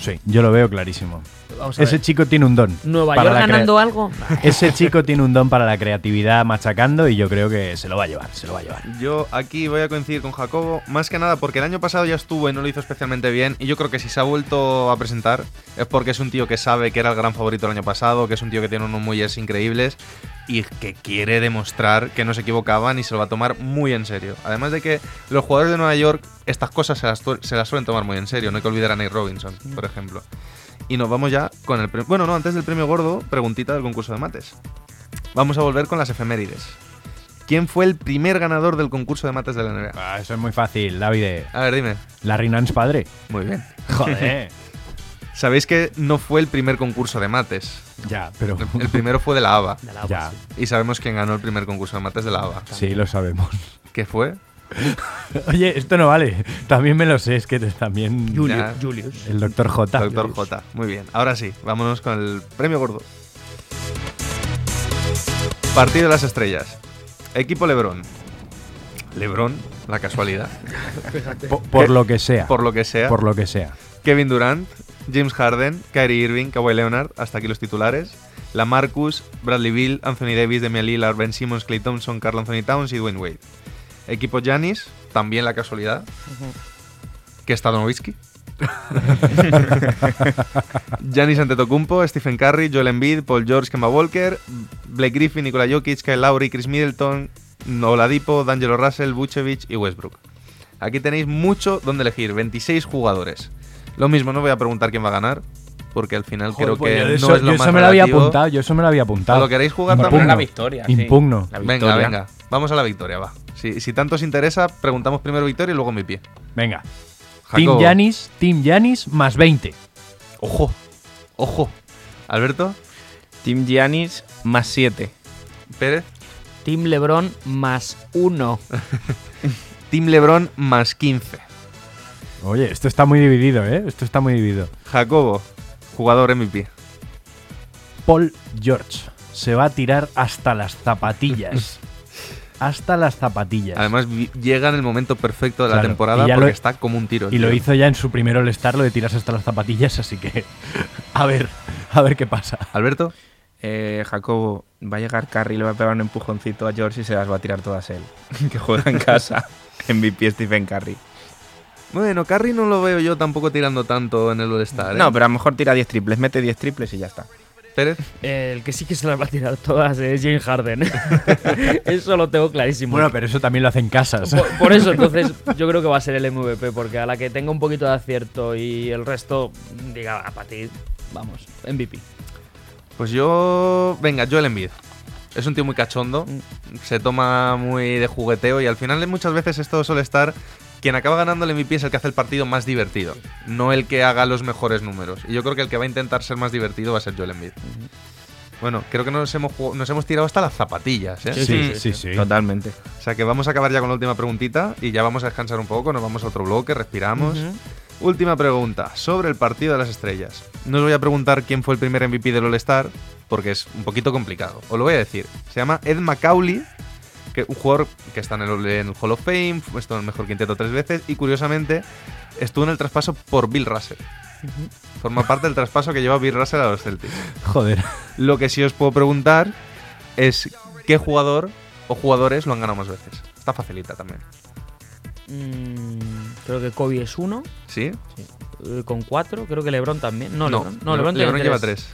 Sí, yo lo veo clarísimo. Vamos a Ese ver. chico tiene un don. ¿Nueva para York la crea- ganando algo? Ese chico tiene un don para la creatividad machacando y yo creo que se lo va a llevar, se lo va a llevar. Yo aquí voy a coincidir con Jacobo, más que nada porque el año pasado ya estuvo y no lo hizo especialmente bien, y yo creo que si se ha vuelto a presentar es porque es un tío que sabe que era el gran favorito el año pasado, que es un tío que tiene unos muelles increíbles y que quiere demostrar que no se equivocaban y se lo va a tomar muy en serio. Además de que los jugadores de Nueva York estas cosas se las, se las suelen tomar muy en serio, no hay que olvidar a Nate Robinson, por ejemplo. Y nos vamos ya con el premio... Bueno, no, antes del premio gordo, preguntita del concurso de mates. Vamos a volver con las efemérides. ¿Quién fue el primer ganador del concurso de mates de la NBA? Ah, eso es muy fácil, David. A ver, dime. Larry Nance padre. Muy bien. Joder. Sabéis que no fue el primer concurso de mates. ya, pero. El primero fue de la ABA. De la Ya. Y sabemos quién ganó el primer concurso de mates de la ABA. sí, lo sabemos. ¿Qué fue? Oye, esto no vale. También me lo sé, es que también. Julius. Julius. El doctor J. Doctor J. Muy bien. Ahora sí, vámonos con el premio gordo. Partido de las estrellas. Equipo Lebron. LeBron, la casualidad. Po- por Que- lo que sea. Por lo que sea. Por lo que sea. Kevin Durant, James Harden, Kyrie Irving, Kawhi Leonard, hasta aquí los titulares. La Marcus, Bradley Bill, Anthony Davis, Damian Lillard, Ben Simmons, Clay Thompson, Carl Anthony Towns y Dwayne Wade. Equipo Giannis, también la casualidad. Que está Nowitzki. Giannis Antetokounmpo, Stephen Curry, Joel Embiid, Paul George, Kemba Walker, Blake Griffin, Nikola Jokic, Kyle Lowry, Chris Middleton, Oladipo, D'Angelo Russell, Vucevic y Westbrook. Aquí tenéis mucho donde elegir, 26 jugadores. Lo mismo, no voy a preguntar quién va a ganar, porque al final Joder, creo pues que yo no eso, es lo yo más eso me lo había apuntado. Yo eso me lo había apuntado. ¿Lo queréis jugar Impugno. también? La victoria, sí. Impugno. La Venga, venga. Vamos a la victoria, va. Si, si tanto os interesa, preguntamos primero victoria y luego mi pie. Venga. Jacobo. Team Yanis, Team Yanis más 20. Ojo, ojo. Alberto, Team Giannis más 7. Pérez, Team LeBron más uno. Team LeBron más 15. Oye, esto está muy dividido, ¿eh? Esto está muy dividido. Jacobo, jugador MVP. Paul George se va a tirar hasta las zapatillas. hasta las zapatillas. Además, llega en el momento perfecto de la temporada porque lo- está como un tiro. y lo hizo ya en su primer All-Star, lo de tirarse hasta las zapatillas, así que a ver, a ver qué pasa. Alberto, Eh, Jacobo, va a llegar Curry, le va a pegar un empujoncito a George y se las va a tirar todas él. que juega en casa. MVP Stephen Curry. bueno, Curry no lo veo yo tampoco tirando tanto en el All-Star. ¿eh? No, pero a lo mejor tira 10 triples, mete 10 triples y ya está. Pérez, El que sí que se las va a tirar todas es James Harden. eso lo tengo clarísimo. Bueno, pero eso también lo hace en casas. por, por eso, entonces, yo creo que va a ser el MVP, porque a la que tenga un poquito de acierto y el resto diga, a partir, vamos, MVP. pues yo. Venga, Joel Embiid. Es un tío muy cachondo, se toma muy de jugueteo y al final muchas veces esto suele estar. Quien acaba ganando el MVP es el que hace el partido más divertido, no el que haga los mejores números. Y yo creo que el que va a intentar ser más divertido va a ser Joel Embiid. Bueno, creo que nos hemos, nos hemos tirado hasta las zapatillas, ¿eh? sí, sí, sí. Totalmente. O sea que vamos a acabar ya con la última preguntita y ya vamos a descansar un poco, nos vamos a otro bloque, respiramos. Última pregunta, sobre el partido de las estrellas. No os voy a preguntar quién fue el primer MVP del All-Star, porque es un poquito complicado. Os lo voy a decir. Se llama Ed Macaulay, que un jugador que está en el, en el Hall of Fame, estuvo en el mejor quinteto tres veces y curiosamente estuvo en el traspaso por Bill Russell. Forma parte del traspaso que lleva Bill Russell a los Celtics. Joder. Lo que sí os puedo preguntar es qué jugador o jugadores lo han ganado más veces. Está facilita también. Mm, creo que Kobe es uno, ¿Sí? eh, con cuatro. Creo que LeBron también. No, no, LeBron, no, LeBron, tiene lleva tres.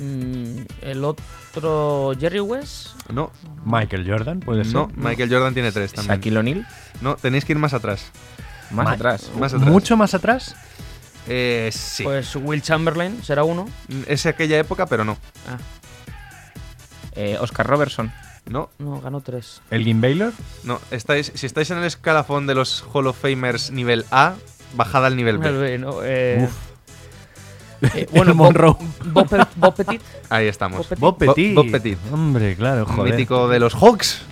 Mm, el otro, Jerry West. No, Michael Jordan, puede ser. no, Michael Jordan tiene tres también. Shaquille O'Neal, No, tenéis que ir más atrás. más Ma- atrás. Más atrás. Mucho más atrás. Eh, sí. Pues Will Chamberlain será uno. Es aquella época, pero no. Ah, Eh, Oscar Robertson. No, no, ganó tres. Elgin Baylor. no. Estáis, si estáis en el escalafón de los Hall of Famers nivel A, bajad al nivel B. ¿no? Eh, Uf. Eh, bueno, Bob, Monroe. Bob Pe- Bob Petit. Ahí estamos. Bob Petit. Bob Petit. Bob Petit. Hombre, claro, joder. mítico de los Hawks.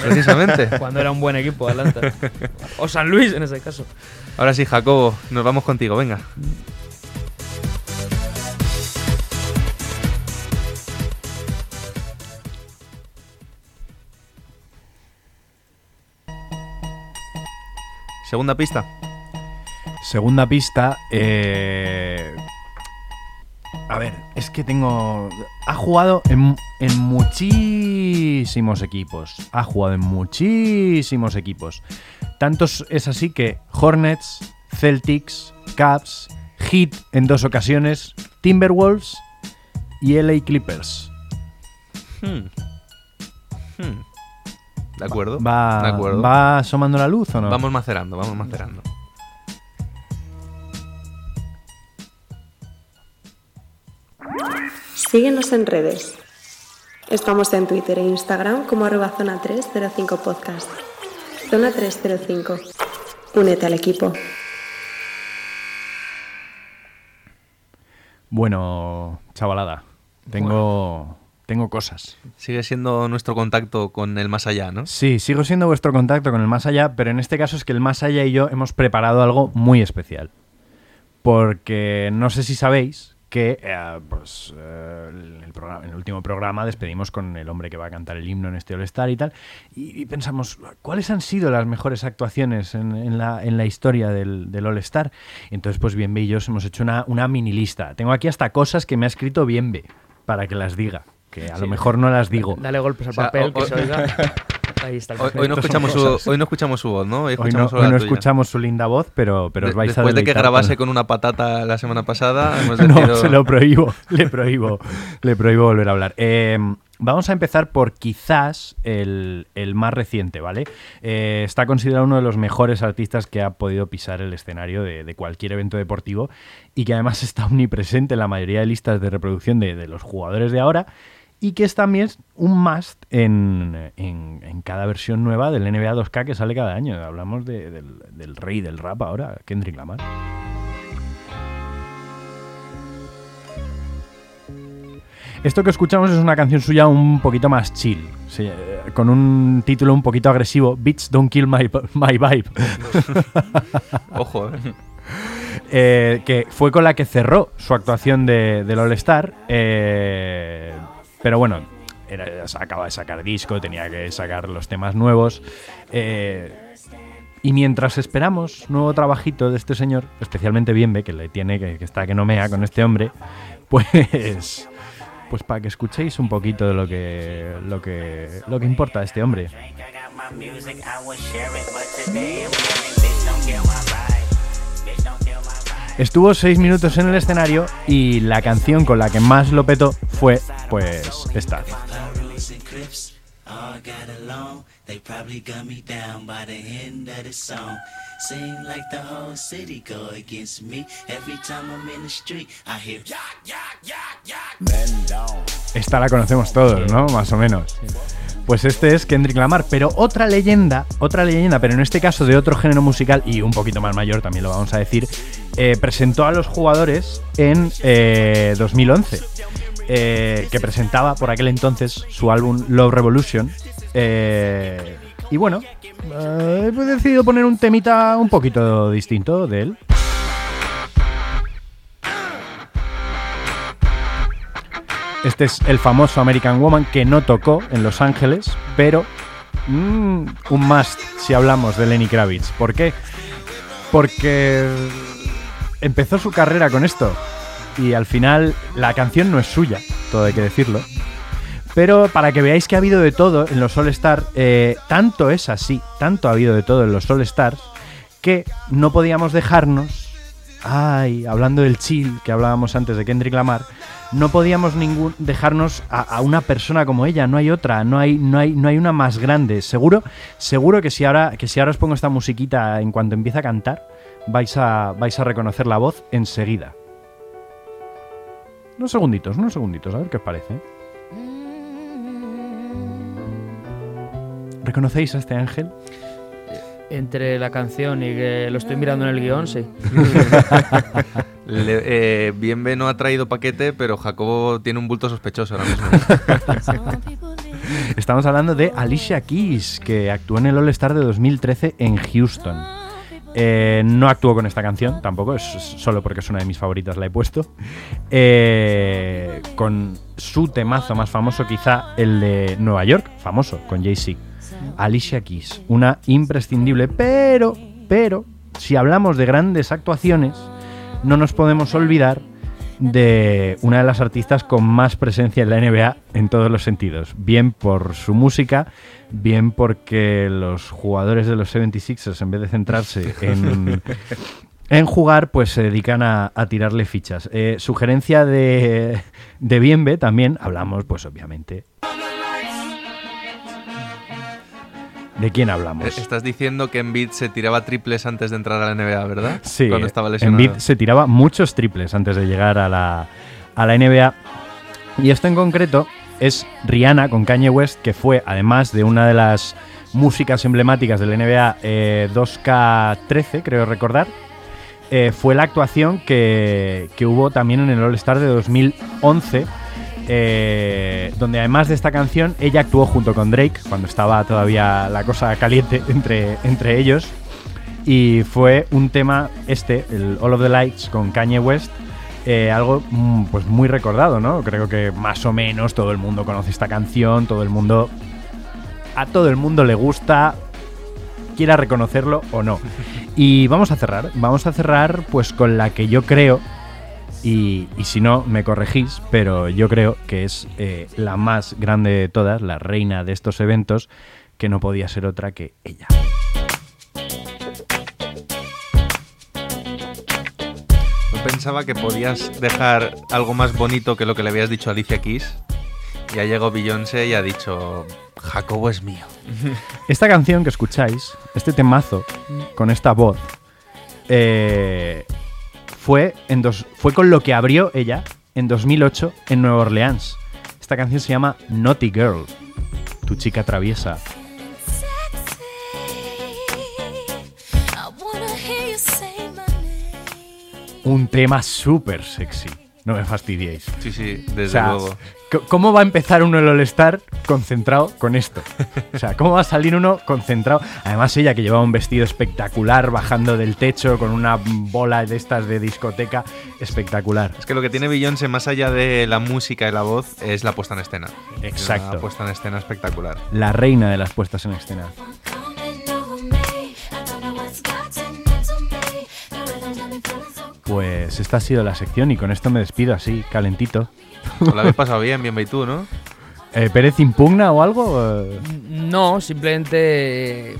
Precisamente. Cuando era un buen equipo, Atlanta. o San Luis en ese caso. Ahora sí, Jacobo, nos vamos contigo, venga. Segunda pista. Segunda pista. eh, A ver, es que tengo. Ha jugado en, en muchísimos equipos. Ha jugado en muchísimos equipos. Tantos es así que Hornets, Celtics, Cavs, Heat en dos ocasiones, Timberwolves y LA Clippers. Hmm. Hmm. De acuerdo. ¿Va, de acuerdo. ¿Va asomando la luz o no? Vamos macerando, vamos macerando. Síguenos en redes. Estamos en Twitter e Instagram como arroba zona 305 podcast. Zona 305. Únete al equipo. Bueno, chavalada. Tengo. Tengo cosas. Sigue siendo nuestro contacto con el más allá, ¿no? Sí, sigo siendo vuestro contacto con el más allá, pero en este caso es que el más allá y yo hemos preparado algo muy especial. Porque no sé si sabéis que eh, pues, eh, en, el programa- en el último programa despedimos con el hombre que va a cantar el himno en este All-Star y tal. Y, y pensamos, ¿cuáles han sido las mejores actuaciones en, en la, en la historia del, del All-Star? Entonces, pues Bienve y yo hemos hecho una, una mini lista. Tengo aquí hasta cosas que me ha escrito Bienve para que las diga, que a lo mejor no las digo. Dale golpes al O sea, papel, o- que se oiga. Ahí está el Hoy, no escuchamos su, hoy no escuchamos su voz, ¿no? Hoy no, escuchamos solo hoy la no tuya. escuchamos su linda voz, pero, pero os De- vais a Después de que grabase con- una patata la semana pasada, hemos No, decidido... se lo prohíbo, le prohíbo, le prohíbo volver a hablar. Eh, vamos a empezar por quizás el, el más reciente, ¿vale? Eh, está considerado uno de los mejores artistas que ha podido pisar el escenario de, de cualquier evento deportivo y que además está omnipresente en la mayoría de listas de reproducción de, de los jugadores de ahora y que es también un must en, en- en cada versión nueva del NBA 2K que sale cada año. Hablamos de- del, del rey del rap ahora, Kendrick Lamar. Esto que escuchamos es una canción suya un poquito más chill, sí, eh, con un título un poquito agresivo, Beats Don't Kill My, my Vibe, Ojo, ¿eh? eh, que fue con la que cerró su actuación de, del All Star, eh, pero bueno, era, acaba de sacar disco, tenía que sacar los temas nuevos, eh, y mientras esperamos nuevo trabajito de este señor, especialmente Bienve, que le tiene, que, está que no mea con este hombre, pues pues para que escuchéis un poquito de lo que lo que lo que importa a este hombre. Estuvo seis minutos en el escenario y la canción con la que más lo petó fue pues esta. Esta la conocemos todos, ¿no? Más o menos. Pues este es Kendrick Lamar, pero otra leyenda, otra leyenda, pero en este caso de otro género musical y un poquito más mayor, también lo vamos a decir, eh, presentó a los jugadores en eh, 2011, eh, que presentaba por aquel entonces su álbum Love Revolution. eh, y bueno, eh, he decidido poner un temita un poquito distinto de él. Este es el famoso American Woman que no tocó en Los Ángeles, pero mm, un must si hablamos de Lenny Kravitz. ¿Por qué? Porque empezó su carrera con esto y al final la canción no es suya, todo hay que decirlo. Pero para que veáis que ha habido de todo en los All Stars, eh, tanto es así, tanto ha habido de todo en los All Stars, que no podíamos dejarnos, ay, hablando del chill que hablábamos antes de Kendrick Lamar, no podíamos ningún dejarnos a, una persona como ella, no hay otra, no hay, no hay, no hay una más grande. Seguro, seguro que si ahora, que si ahora os pongo esta musiquita en cuanto empiece a cantar, vais a, vais a reconocer la voz enseguida. Unos segunditos, unos segunditos, a ver qué os parece. ¿Reconocéis a este ángel? Entre la canción y que lo estoy mirando en el guion, sí. Le- eh, Bienve no ha traído paquete, pero Jacobo tiene un bulto sospechoso ahora mismo. Estamos hablando de Alicia Keys, que actuó en el All Star de 2013 en Houston. Eh, no actuó con esta canción, tampoco, es solo porque es una de mis favoritas, la he puesto. Eh, con su temazo más famoso, quizá el de Nueva York, famoso, con Jay-Z. Alicia Keys, una imprescindible, pero, pero, si hablamos de grandes actuaciones, no nos podemos olvidar de una de las artistas con más presencia en la NBA en todos los sentidos. Bien por su música, bien porque los jugadores de los 76ers, en vez de centrarse en, en jugar, pues se dedican a, a tirarle fichas. Eh, sugerencia de, de Bienve también, hablamos, pues obviamente. ¿De quién hablamos? Eh, Estás diciendo que Embiid se tiraba triples antes de entrar a la NBA, ¿verdad? Sí, Cuando estaba lesionado. Embiid se tiraba muchos triples antes de llegar a la, a la NBA. Y esto en concreto es Rihanna con Kanye West, que fue, además de una de las músicas emblemáticas del NBA eh, 2K13, creo recordar, eh, fue la actuación que, que hubo también en el All-Star de 2011. Eh, donde además de esta canción, ella actuó junto con Drake, cuando estaba todavía la cosa caliente entre, entre ellos. Y fue un tema, este, el All of the Lights con Kanye West, eh, algo mm, pues muy recordado, ¿no? Creo que más o menos todo el mundo conoce esta canción, todo el mundo... A todo el mundo le gusta, quiera reconocerlo o no. Y vamos a cerrar, vamos a cerrar pues con la que yo creo, y, y si no me corregís, pero yo creo que es eh, la más grande de todas, la reina de estos eventos, que no podía ser otra que ella. No pensaba que podías dejar algo más bonito que lo que le habías dicho a Alicia Keys. Ya llegó Beyoncé y ha dicho, Jacobo es mío. Esta canción que escucháis, este temazo, con esta voz, eh, fue, en dos, fue con lo que abrió ella en 2008 en Nueva Orleans. Esta canción se llama Naughty Girl, tu chica traviesa. Un tema súper sexy. No me fastidiéis. Sí, sí, desde O sea, luego. ¿Cómo va a empezar uno el All-Star concentrado con esto? O sea, ¿cómo va a salir uno concentrado? Además, ella que llevaba un vestido espectacular bajando del techo con una bola de estas de discoteca espectacular. Es que lo que tiene Beyoncé, más allá de la música y la voz, es la puesta en escena. Exacto. Una puesta en escena espectacular. La reina de las puestas en escena. Pues esta ha sido la sección y con esto me despido así, calentito. Os la habéis pasado bien, bien, y tú, ¿no? Eh, ¿Pérez impugna o algo? Eh, No, simplemente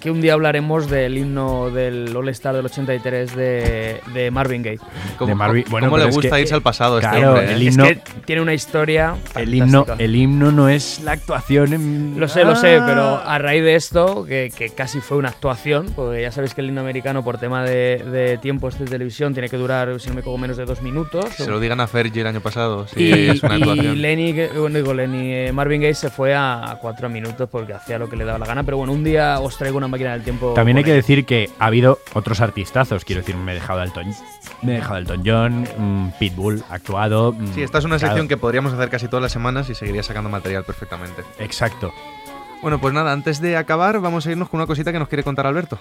que un día hablaremos del himno del All-Star del 83 de, de Marvin Gaye. ¿Cómo, Marvin- bueno, cómo le es gusta que- irse al pasado a este claro, hombre? el eh? himno- Es que tiene una historia. el, himno, el himno no es la actuación en... Lo sé, lo sé, Ah. pero a raíz de esto, que, que casi fue una actuación, porque ya sabéis que el himno americano por tema de, de tiempos de televisión tiene que durar, si no me equivoco, menos de dos minutos. Se lo digan a Fergie el año pasado. Sí, y, es una y actuación. Lenny, que- bueno, digo, Lenny, eh, Marvin Gaye se fue a cuatro minutos porque hacía lo que le daba la gana, pero bueno, un día os traigo una máquina del tiempo. También hay que decir que ha habido otros artistazos. Quiero decir, me he dejado Elton, me he dejado Elton John, mm, Pitbull actuado. mm, Sí, esta es una claro, sección que podríamos hacer casi todas las semanas y seguiría sacando material perfectamente. Exacto. Bueno, pues nada, antes de acabar, vamos a irnos con una cosita que nos quiere contar Alberto.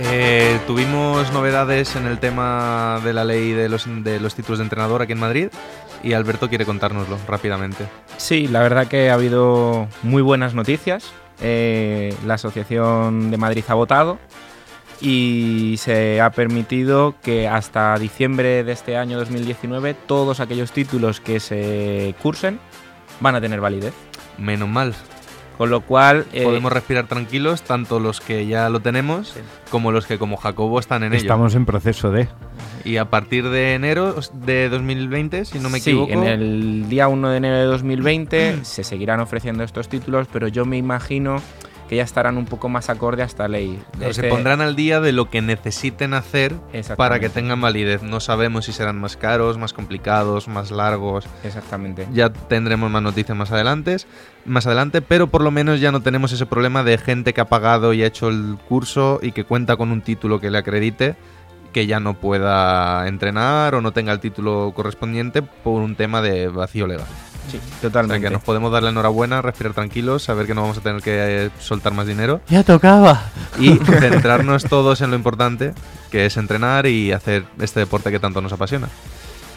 Eh, tuvimos novedades en el tema de la ley de los, de los títulos de entrenador aquí en Madrid y Alberto quiere contárnoslo rápidamente. Sí, la verdad que ha habido muy buenas noticias. Eh, la Asociación de Madrid ha votado y se ha permitido que hasta diciembre de este año 2019 todos aquellos títulos que se cursen van a tener validez. Menos mal. Con lo cual... eh, Podemos respirar tranquilos, tanto los que ya lo tenemos como los que como Jacobo están en ello. Estamos en proceso de. Y a partir de enero de 2020, si no me sí, equivoco, en el día 1 de enero de 2020 se seguirán ofreciendo estos títulos, pero yo me imagino que ya estarán un poco más acorde a esta ley. Pero se pondrán al día de lo que necesiten hacer para que tengan validez. No sabemos si serán más caros, más complicados, más largos. Exactamente. Ya tendremos más noticias más adelante, más adelante, pero por lo menos ya no tenemos ese problema de gente que ha pagado y ha hecho el curso y que cuenta con un título que le acredite que ya no pueda entrenar o no tenga el título correspondiente por un tema de vacío legal. Sí, O sea totalmente. que nos podemos dar la enhorabuena, respirar tranquilos, saber que no vamos a tener que eh, soltar más dinero Ya tocaba. y centrarnos todos en lo importante, que es entrenar y hacer este deporte que tanto nos apasiona.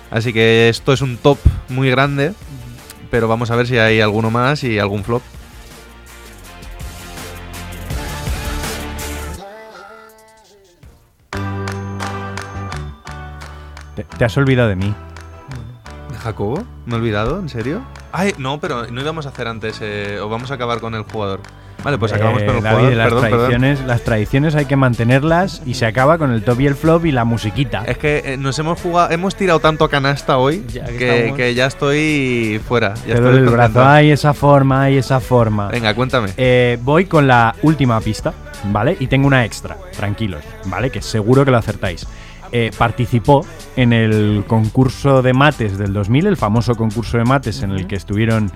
Así que esto es un top muy grande, pero vamos a ver si hay alguno más y algún flop. Te, te has olvidado de mí. ¿De Jacobo? ¿Me he olvidado? ¿En serio? Ay, no, pero no íbamos a hacer antes, eh, o vamos a acabar con el jugador. Vale, pues acabamos Eh, con el David, jugador. las perdón, perdón. tradiciones, las tradiciones hay que mantenerlas y se acaba con el top y el flop y la musiquita. Es que eh, nos hemos jugado, hemos tirado tanto a canasta hoy Ya que que, estamos. que ya estoy fuera. Ya Te estoy el brazo. Hay esa forma, hay esa forma. Venga, cuéntame. Eh, voy con la última pista, ¿vale? Y tengo una extra, tranquilos, ¿vale? Que seguro que lo acertáis. Eh, participó en el concurso de mates del 2000, el famoso concurso de mates en el que estuvieron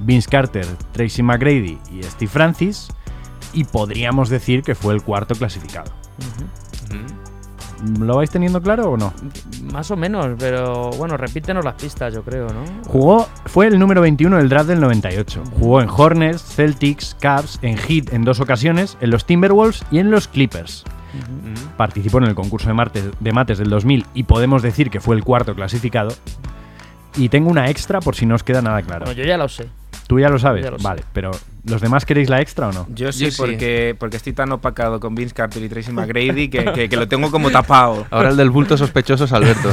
Vince Carter, Tracy McGrady y Steve Francis, y podríamos decir que fue el cuarto clasificado. ¿Lo vais teniendo claro o no? Más o menos, pero bueno, repítenos las pistas, yo creo, ¿no? Jugó, fue el número 21 del draft del 98. Jugó en Hornets, Celtics, Cavs, en Heat en dos ocasiones, en los Timberwolves y en los Clippers. Participó en el concurso de, martes- de mates del 2000 y podemos decir que fue el cuarto clasificado. Y tengo una extra por si no os queda nada claro. Bueno, yo ya lo sé. ¿Tú ya lo sabes? Ya lo sé. vale, pero ¿los demás queréis la extra o no? Yo sí, Yo sí. Porque, porque estoy tan opacado con Vince Carter y Tracy McGrady que, que- que lo tengo como tapado. Ahora el del bulto sospechoso es Alberto.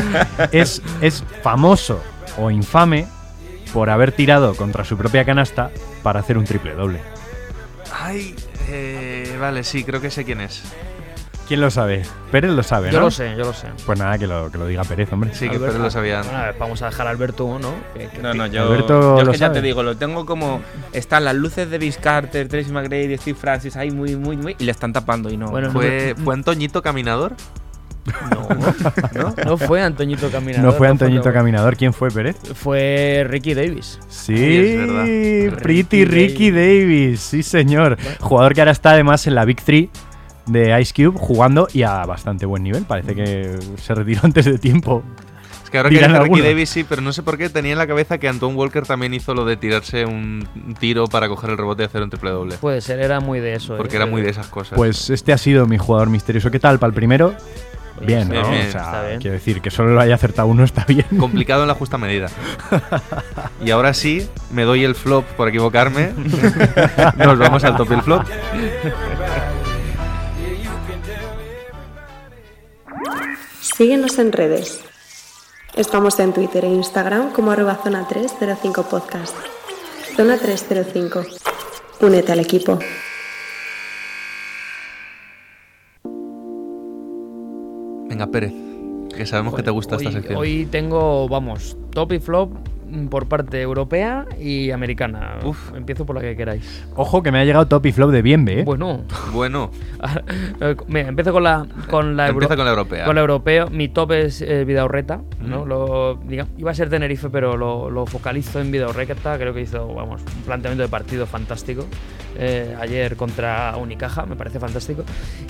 es, es famoso o infame por haber tirado contra su propia canasta para hacer un triple doble. Ay, eh, vale, sí, creo que sé quién es. ¿Quién lo sabe? Pérez lo sabe, Yo ¿no? lo sé, yo lo sé. Pues nada, que lo, que lo diga Pérez, hombre. Sí, que Alberto- Pérez lo sabía. Bueno, a ver, vamos a dejar a Alberto, ¿no? Que- que- No, no, yo, Alberto yo es lo que ya sabe. te digo, lo tengo como. Están las luces de Vince Carter, Tracy McGrady, Steve Francis ahí muy, muy, muy. Y le están tapando y no. Bueno, no, ¿Fue, ¿Fue Antoñito Caminador? No, no fue Antoñito Caminador. No fue Antoñito Caminador. Caminador, ¿quién fue Pérez? Fue Ricky Davis. Sí, es verdad. Pretty Ricky Davis, sí señor. Jugador que ahora está además en la Big Three de Ice Cube jugando y a bastante buen nivel. Parece que se retiró antes de tiempo. Es que ahora que Ricky. Davis sí, pero no sé por qué tenía en la cabeza que Anton Walker también hizo lo de tirarse un un tiro para coger el rebote y hacer un triple doble. Puede ser, era muy de eso. Porque ¿eh? era muy de esas cosas. Pues este ha sido mi jugador misterioso. ¿Qué tal para el primero? Bien, ¿no? bien, o sea, bien. quiero decir que solo lo haya acertado uno está bien. Complicado en la justa medida. y ahora sí, me doy el flop por equivocarme. Nos vamos al top del flop. Síguenos en redes. Estamos en Twitter e Instagram como arroba zona 305 podcast. Zona 305. Únete al equipo. Venga, Pérez, que sabemos que te gusta hoy, esta sección. Hoy tengo, vamos, top y flop por parte europea y americana. Uf. Empiezo por la que queráis. Ojo que me ha llegado top y flop de Bienve, ¿eh? Bueno, Bueno, eh, mira, empiezo con la con la empieza euro- con la europea. Con la europeo, mi top es eh, Vidaurreta, ¿no? Mm. Lo, diga- iba a ser Tenerife, pero lo, lo focalizo en Vidaurreta, creo que hizo, vamos, un planteamiento de partido fantástico. eh, ayer contra Unicaja, me parece fantástico.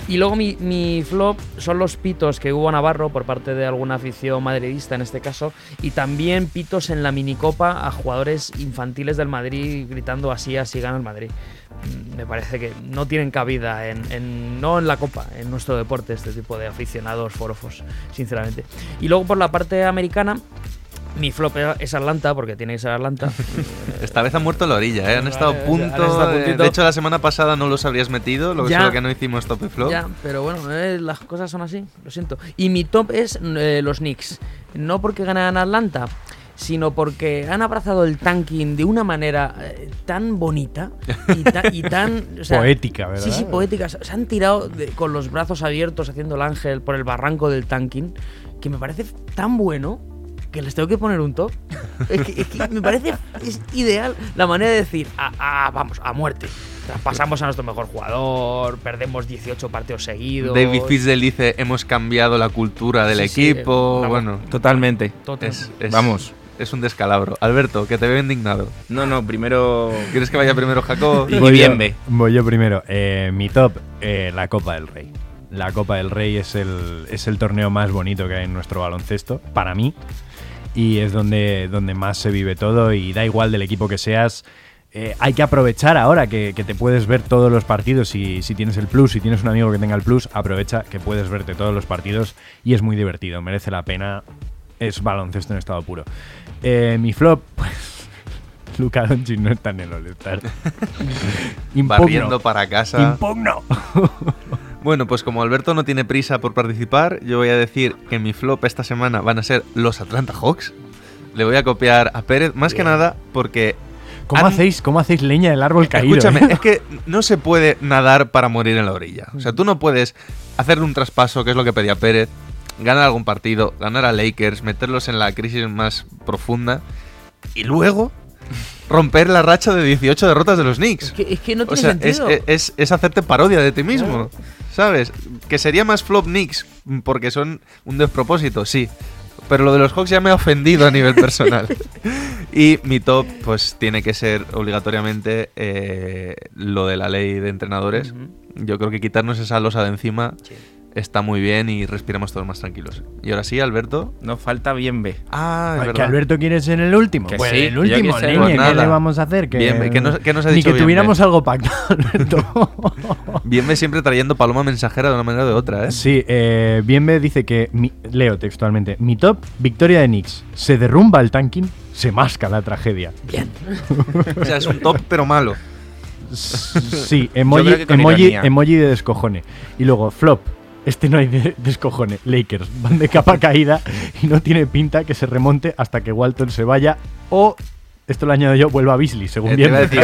Y luego mi, mi flop son los pitos que hubo a Navarro por parte de alguna afición madridista en este caso, y también pitos en la minicopa a jugadores infantiles del Madrid gritando así, así gana el Madrid. Mm, Me parece que no tienen cabida en, en- no en la copa, en nuestro deporte, este tipo de aficionados forofos, sinceramente. Y luego por la parte americana, mi flop es Atlanta, porque tiene que ser Atlanta. Esta vez han muerto en la orilla, ¿eh? Han estado a punto. de- hecho, la semana pasada no los habrías metido, lo que Ya. que no hicimos top y flop. Ya, pero bueno, eh, las cosas son así, lo siento. Y mi top es eh, los Knicks. No porque ganan Atlanta, sino porque han abrazado el tanking de una manera eh, tan bonita y, ta- y tan... o sea, Poética, ¿verdad? Sí, sí, poética. Se han tirado de- con los brazos abiertos haciendo el ángel por el barranco del tanking, que me parece tan bueno que les tengo que poner un top. Es que, es que me parece es ideal la manera de decir, "Ah, ah, vamos, a muerte. Traspasamos a nuestro mejor jugador, perdemos 18 partidos seguidos. David Fizdale dice: Hemos cambiado la cultura del Sí, sí, equipo. una- bueno, Totalmente. Total. es, es- Vamos. Es un descalabro. Alberto, que te veo indignado. No, no, primero. ¿Quieres que vaya primero Jacob? Y Voy yo, Bienve. voy yo primero. Eh, mi top, eh, la Copa del Rey. La Copa del Rey es el, es el torneo más bonito que hay en nuestro baloncesto, para mí. Y es donde, donde más se vive todo y da igual del equipo que seas. eh, hay que aprovechar ahora que, que te puedes ver todos los partidos y si tienes el plus, si tienes un amigo que tenga el plus, aprovecha que puedes verte todos los partidos y es muy divertido, merece la pena. Es baloncesto en estado puro. Eh, mi flop, pues Luka Doncic no está en el All-Star. Barriendo para casa. Impugno. Bueno, pues como Alberto no tiene prisa por participar, yo voy a decir que mi flop esta semana van a ser los Atlanta Hawks. Le voy a copiar a Pérez, más que nada porque. ¿Cómo, han- hacéis, ¿Cómo hacéis leña del árbol caído? Escúchame, eh? es que no se puede nadar para morir en la orilla. O sea, tú no puedes hacer un traspaso, que es lo que pedía Pérez, ganar algún partido, ganar a Lakers, meterlos en la crisis más profunda y luego romper la racha de 18 derrotas de los Knicks. Es que, es que no O tiene sea, sentido. es- es- es hacerte parodia de ti mismo. ¿Sabes? Que sería más flop Knicks porque son un despropósito, sí. Pero lo de los Hawks ya me ha ofendido a nivel personal. y mi top, pues tiene que ser obligatoriamente eh, lo de la ley de entrenadores. Yo creo que quitarnos esa losa de encima está muy bien y respiramos todos más tranquilos. Y ahora sí, Alberto. Nos falta Bienve. Ah, es Ay, verdad. que Alberto quiere ser el último. Que pues sí, el último, que Pues ¿qué nada. le vamos a hacer? Que, Bien, ¿qué nos- qué nos ha Ni dicho que bien, tuviéramos algo pactado, Alberto. Bienve siempre trayendo paloma mensajera de una manera o de otra, ¿eh? Sí, eh, Bienve dice que, mi- leo textualmente, mi top, victoria de Knicks. Se derrumba el tanking, se masca la tragedia. Bien. O sea, es un top, pero malo. Sí, emoji, que emoji, ironía. emoji de descojone. Y luego, flop. Este no hay de descojone. Lakers van de capa caída y no tiene pinta que se remonte hasta que Walton se vaya o, esto lo añado yo, vuelva a Beasley, según Eh, bien. iba a decir,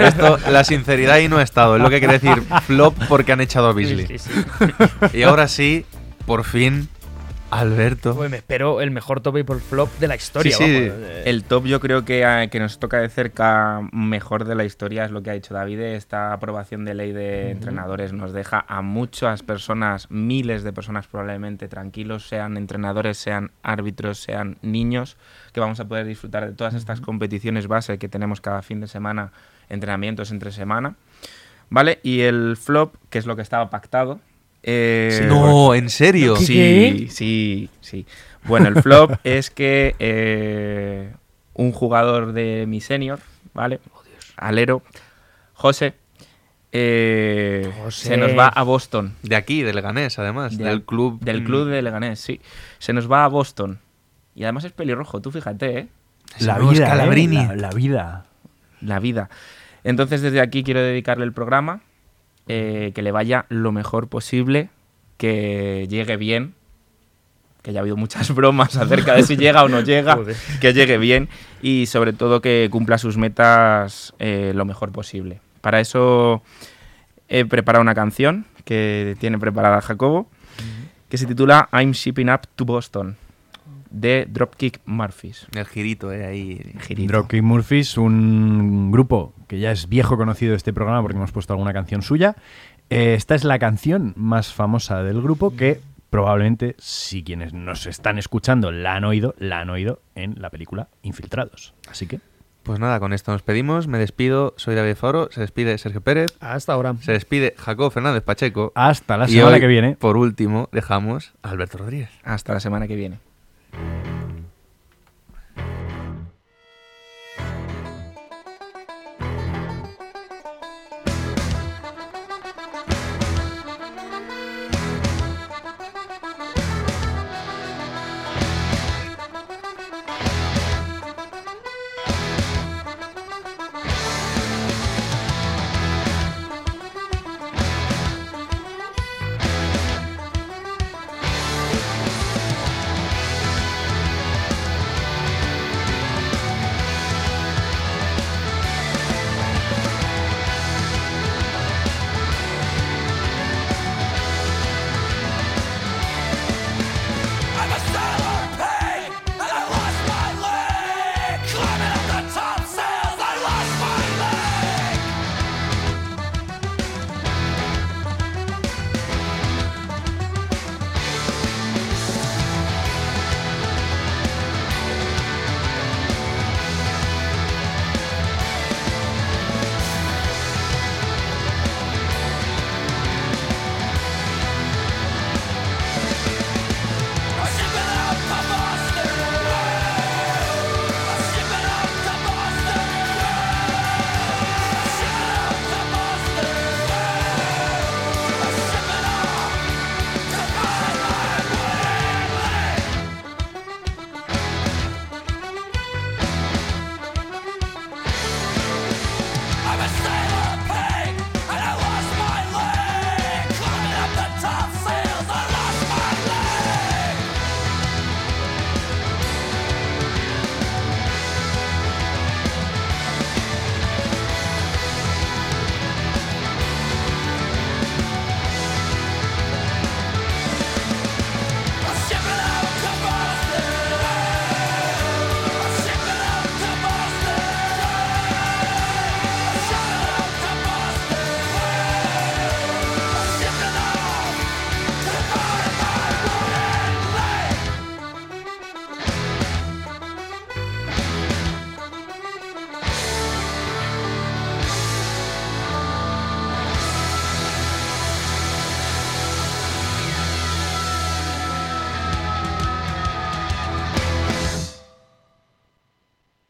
esto, la sinceridad ahí no ha estado. Es lo que quiere decir flop porque han echado a Beasley. Sí, sí. Y ahora sí, por fin, Alberto. Pues me espero el mejor top y por flop de la historia. Sí, El top yo creo que, eh, que nos toca de cerca mejor de la historia es lo que ha hecho David. Esta aprobación de ley de entrenadores nos deja a muchas personas, miles de personas probablemente tranquilos, sean entrenadores, sean árbitros, sean niños, que vamos a poder disfrutar de todas estas competiciones base que tenemos cada fin de semana, entrenamientos entre semana. ¿Vale? Y el flop, que es lo que estaba pactado. Eh, No, ¿en serio? ¿Qué, Sí, qué? sí, sí. Bueno, el flop es que eh, un jugador de mi senior, ¿vale? Alero, José, eh, José. se nos va a Boston. De aquí, de Leganés, además. Del- del club. Del mm, club de Leganés, sí. Se nos va a Boston. Y además es pelirrojo, tú fíjate, ¿eh? La vida, ¿eh? Scalabrini. la, la vida. La vida. Entonces desde aquí quiero dedicarle el programa, eh, que le vaya lo mejor posible, que llegue bien, que ya ha habido muchas bromas acerca de si llega o no llega, Joder. que llegue bien y sobre todo que cumpla sus metas eh, lo mejor posible. Para eso he preparado una canción que tiene preparada Jacobo, que se titula I'm Shipping Up to Boston, de Dropkick Murphys. El girito, eh, ahí. Girito. Dropkick Murphys, un grupo que ya es viejo conocido de este programa porque hemos puesto alguna canción suya. Eh, esta es la canción más famosa del grupo que probablemente, si quienes nos están escuchando la han oído, la han oído en la película Infiltrados. Así que, Pues nada, con esto nos pedimos. Me despido. Soy David Foro. Se despide Sergio Pérez. Hasta ahora. Se despide Jacob Fernández Pacheco. hasta la Y semana hoy, que viene. Por último, dejamos a Alberto Rodríguez. Hasta la semana que viene.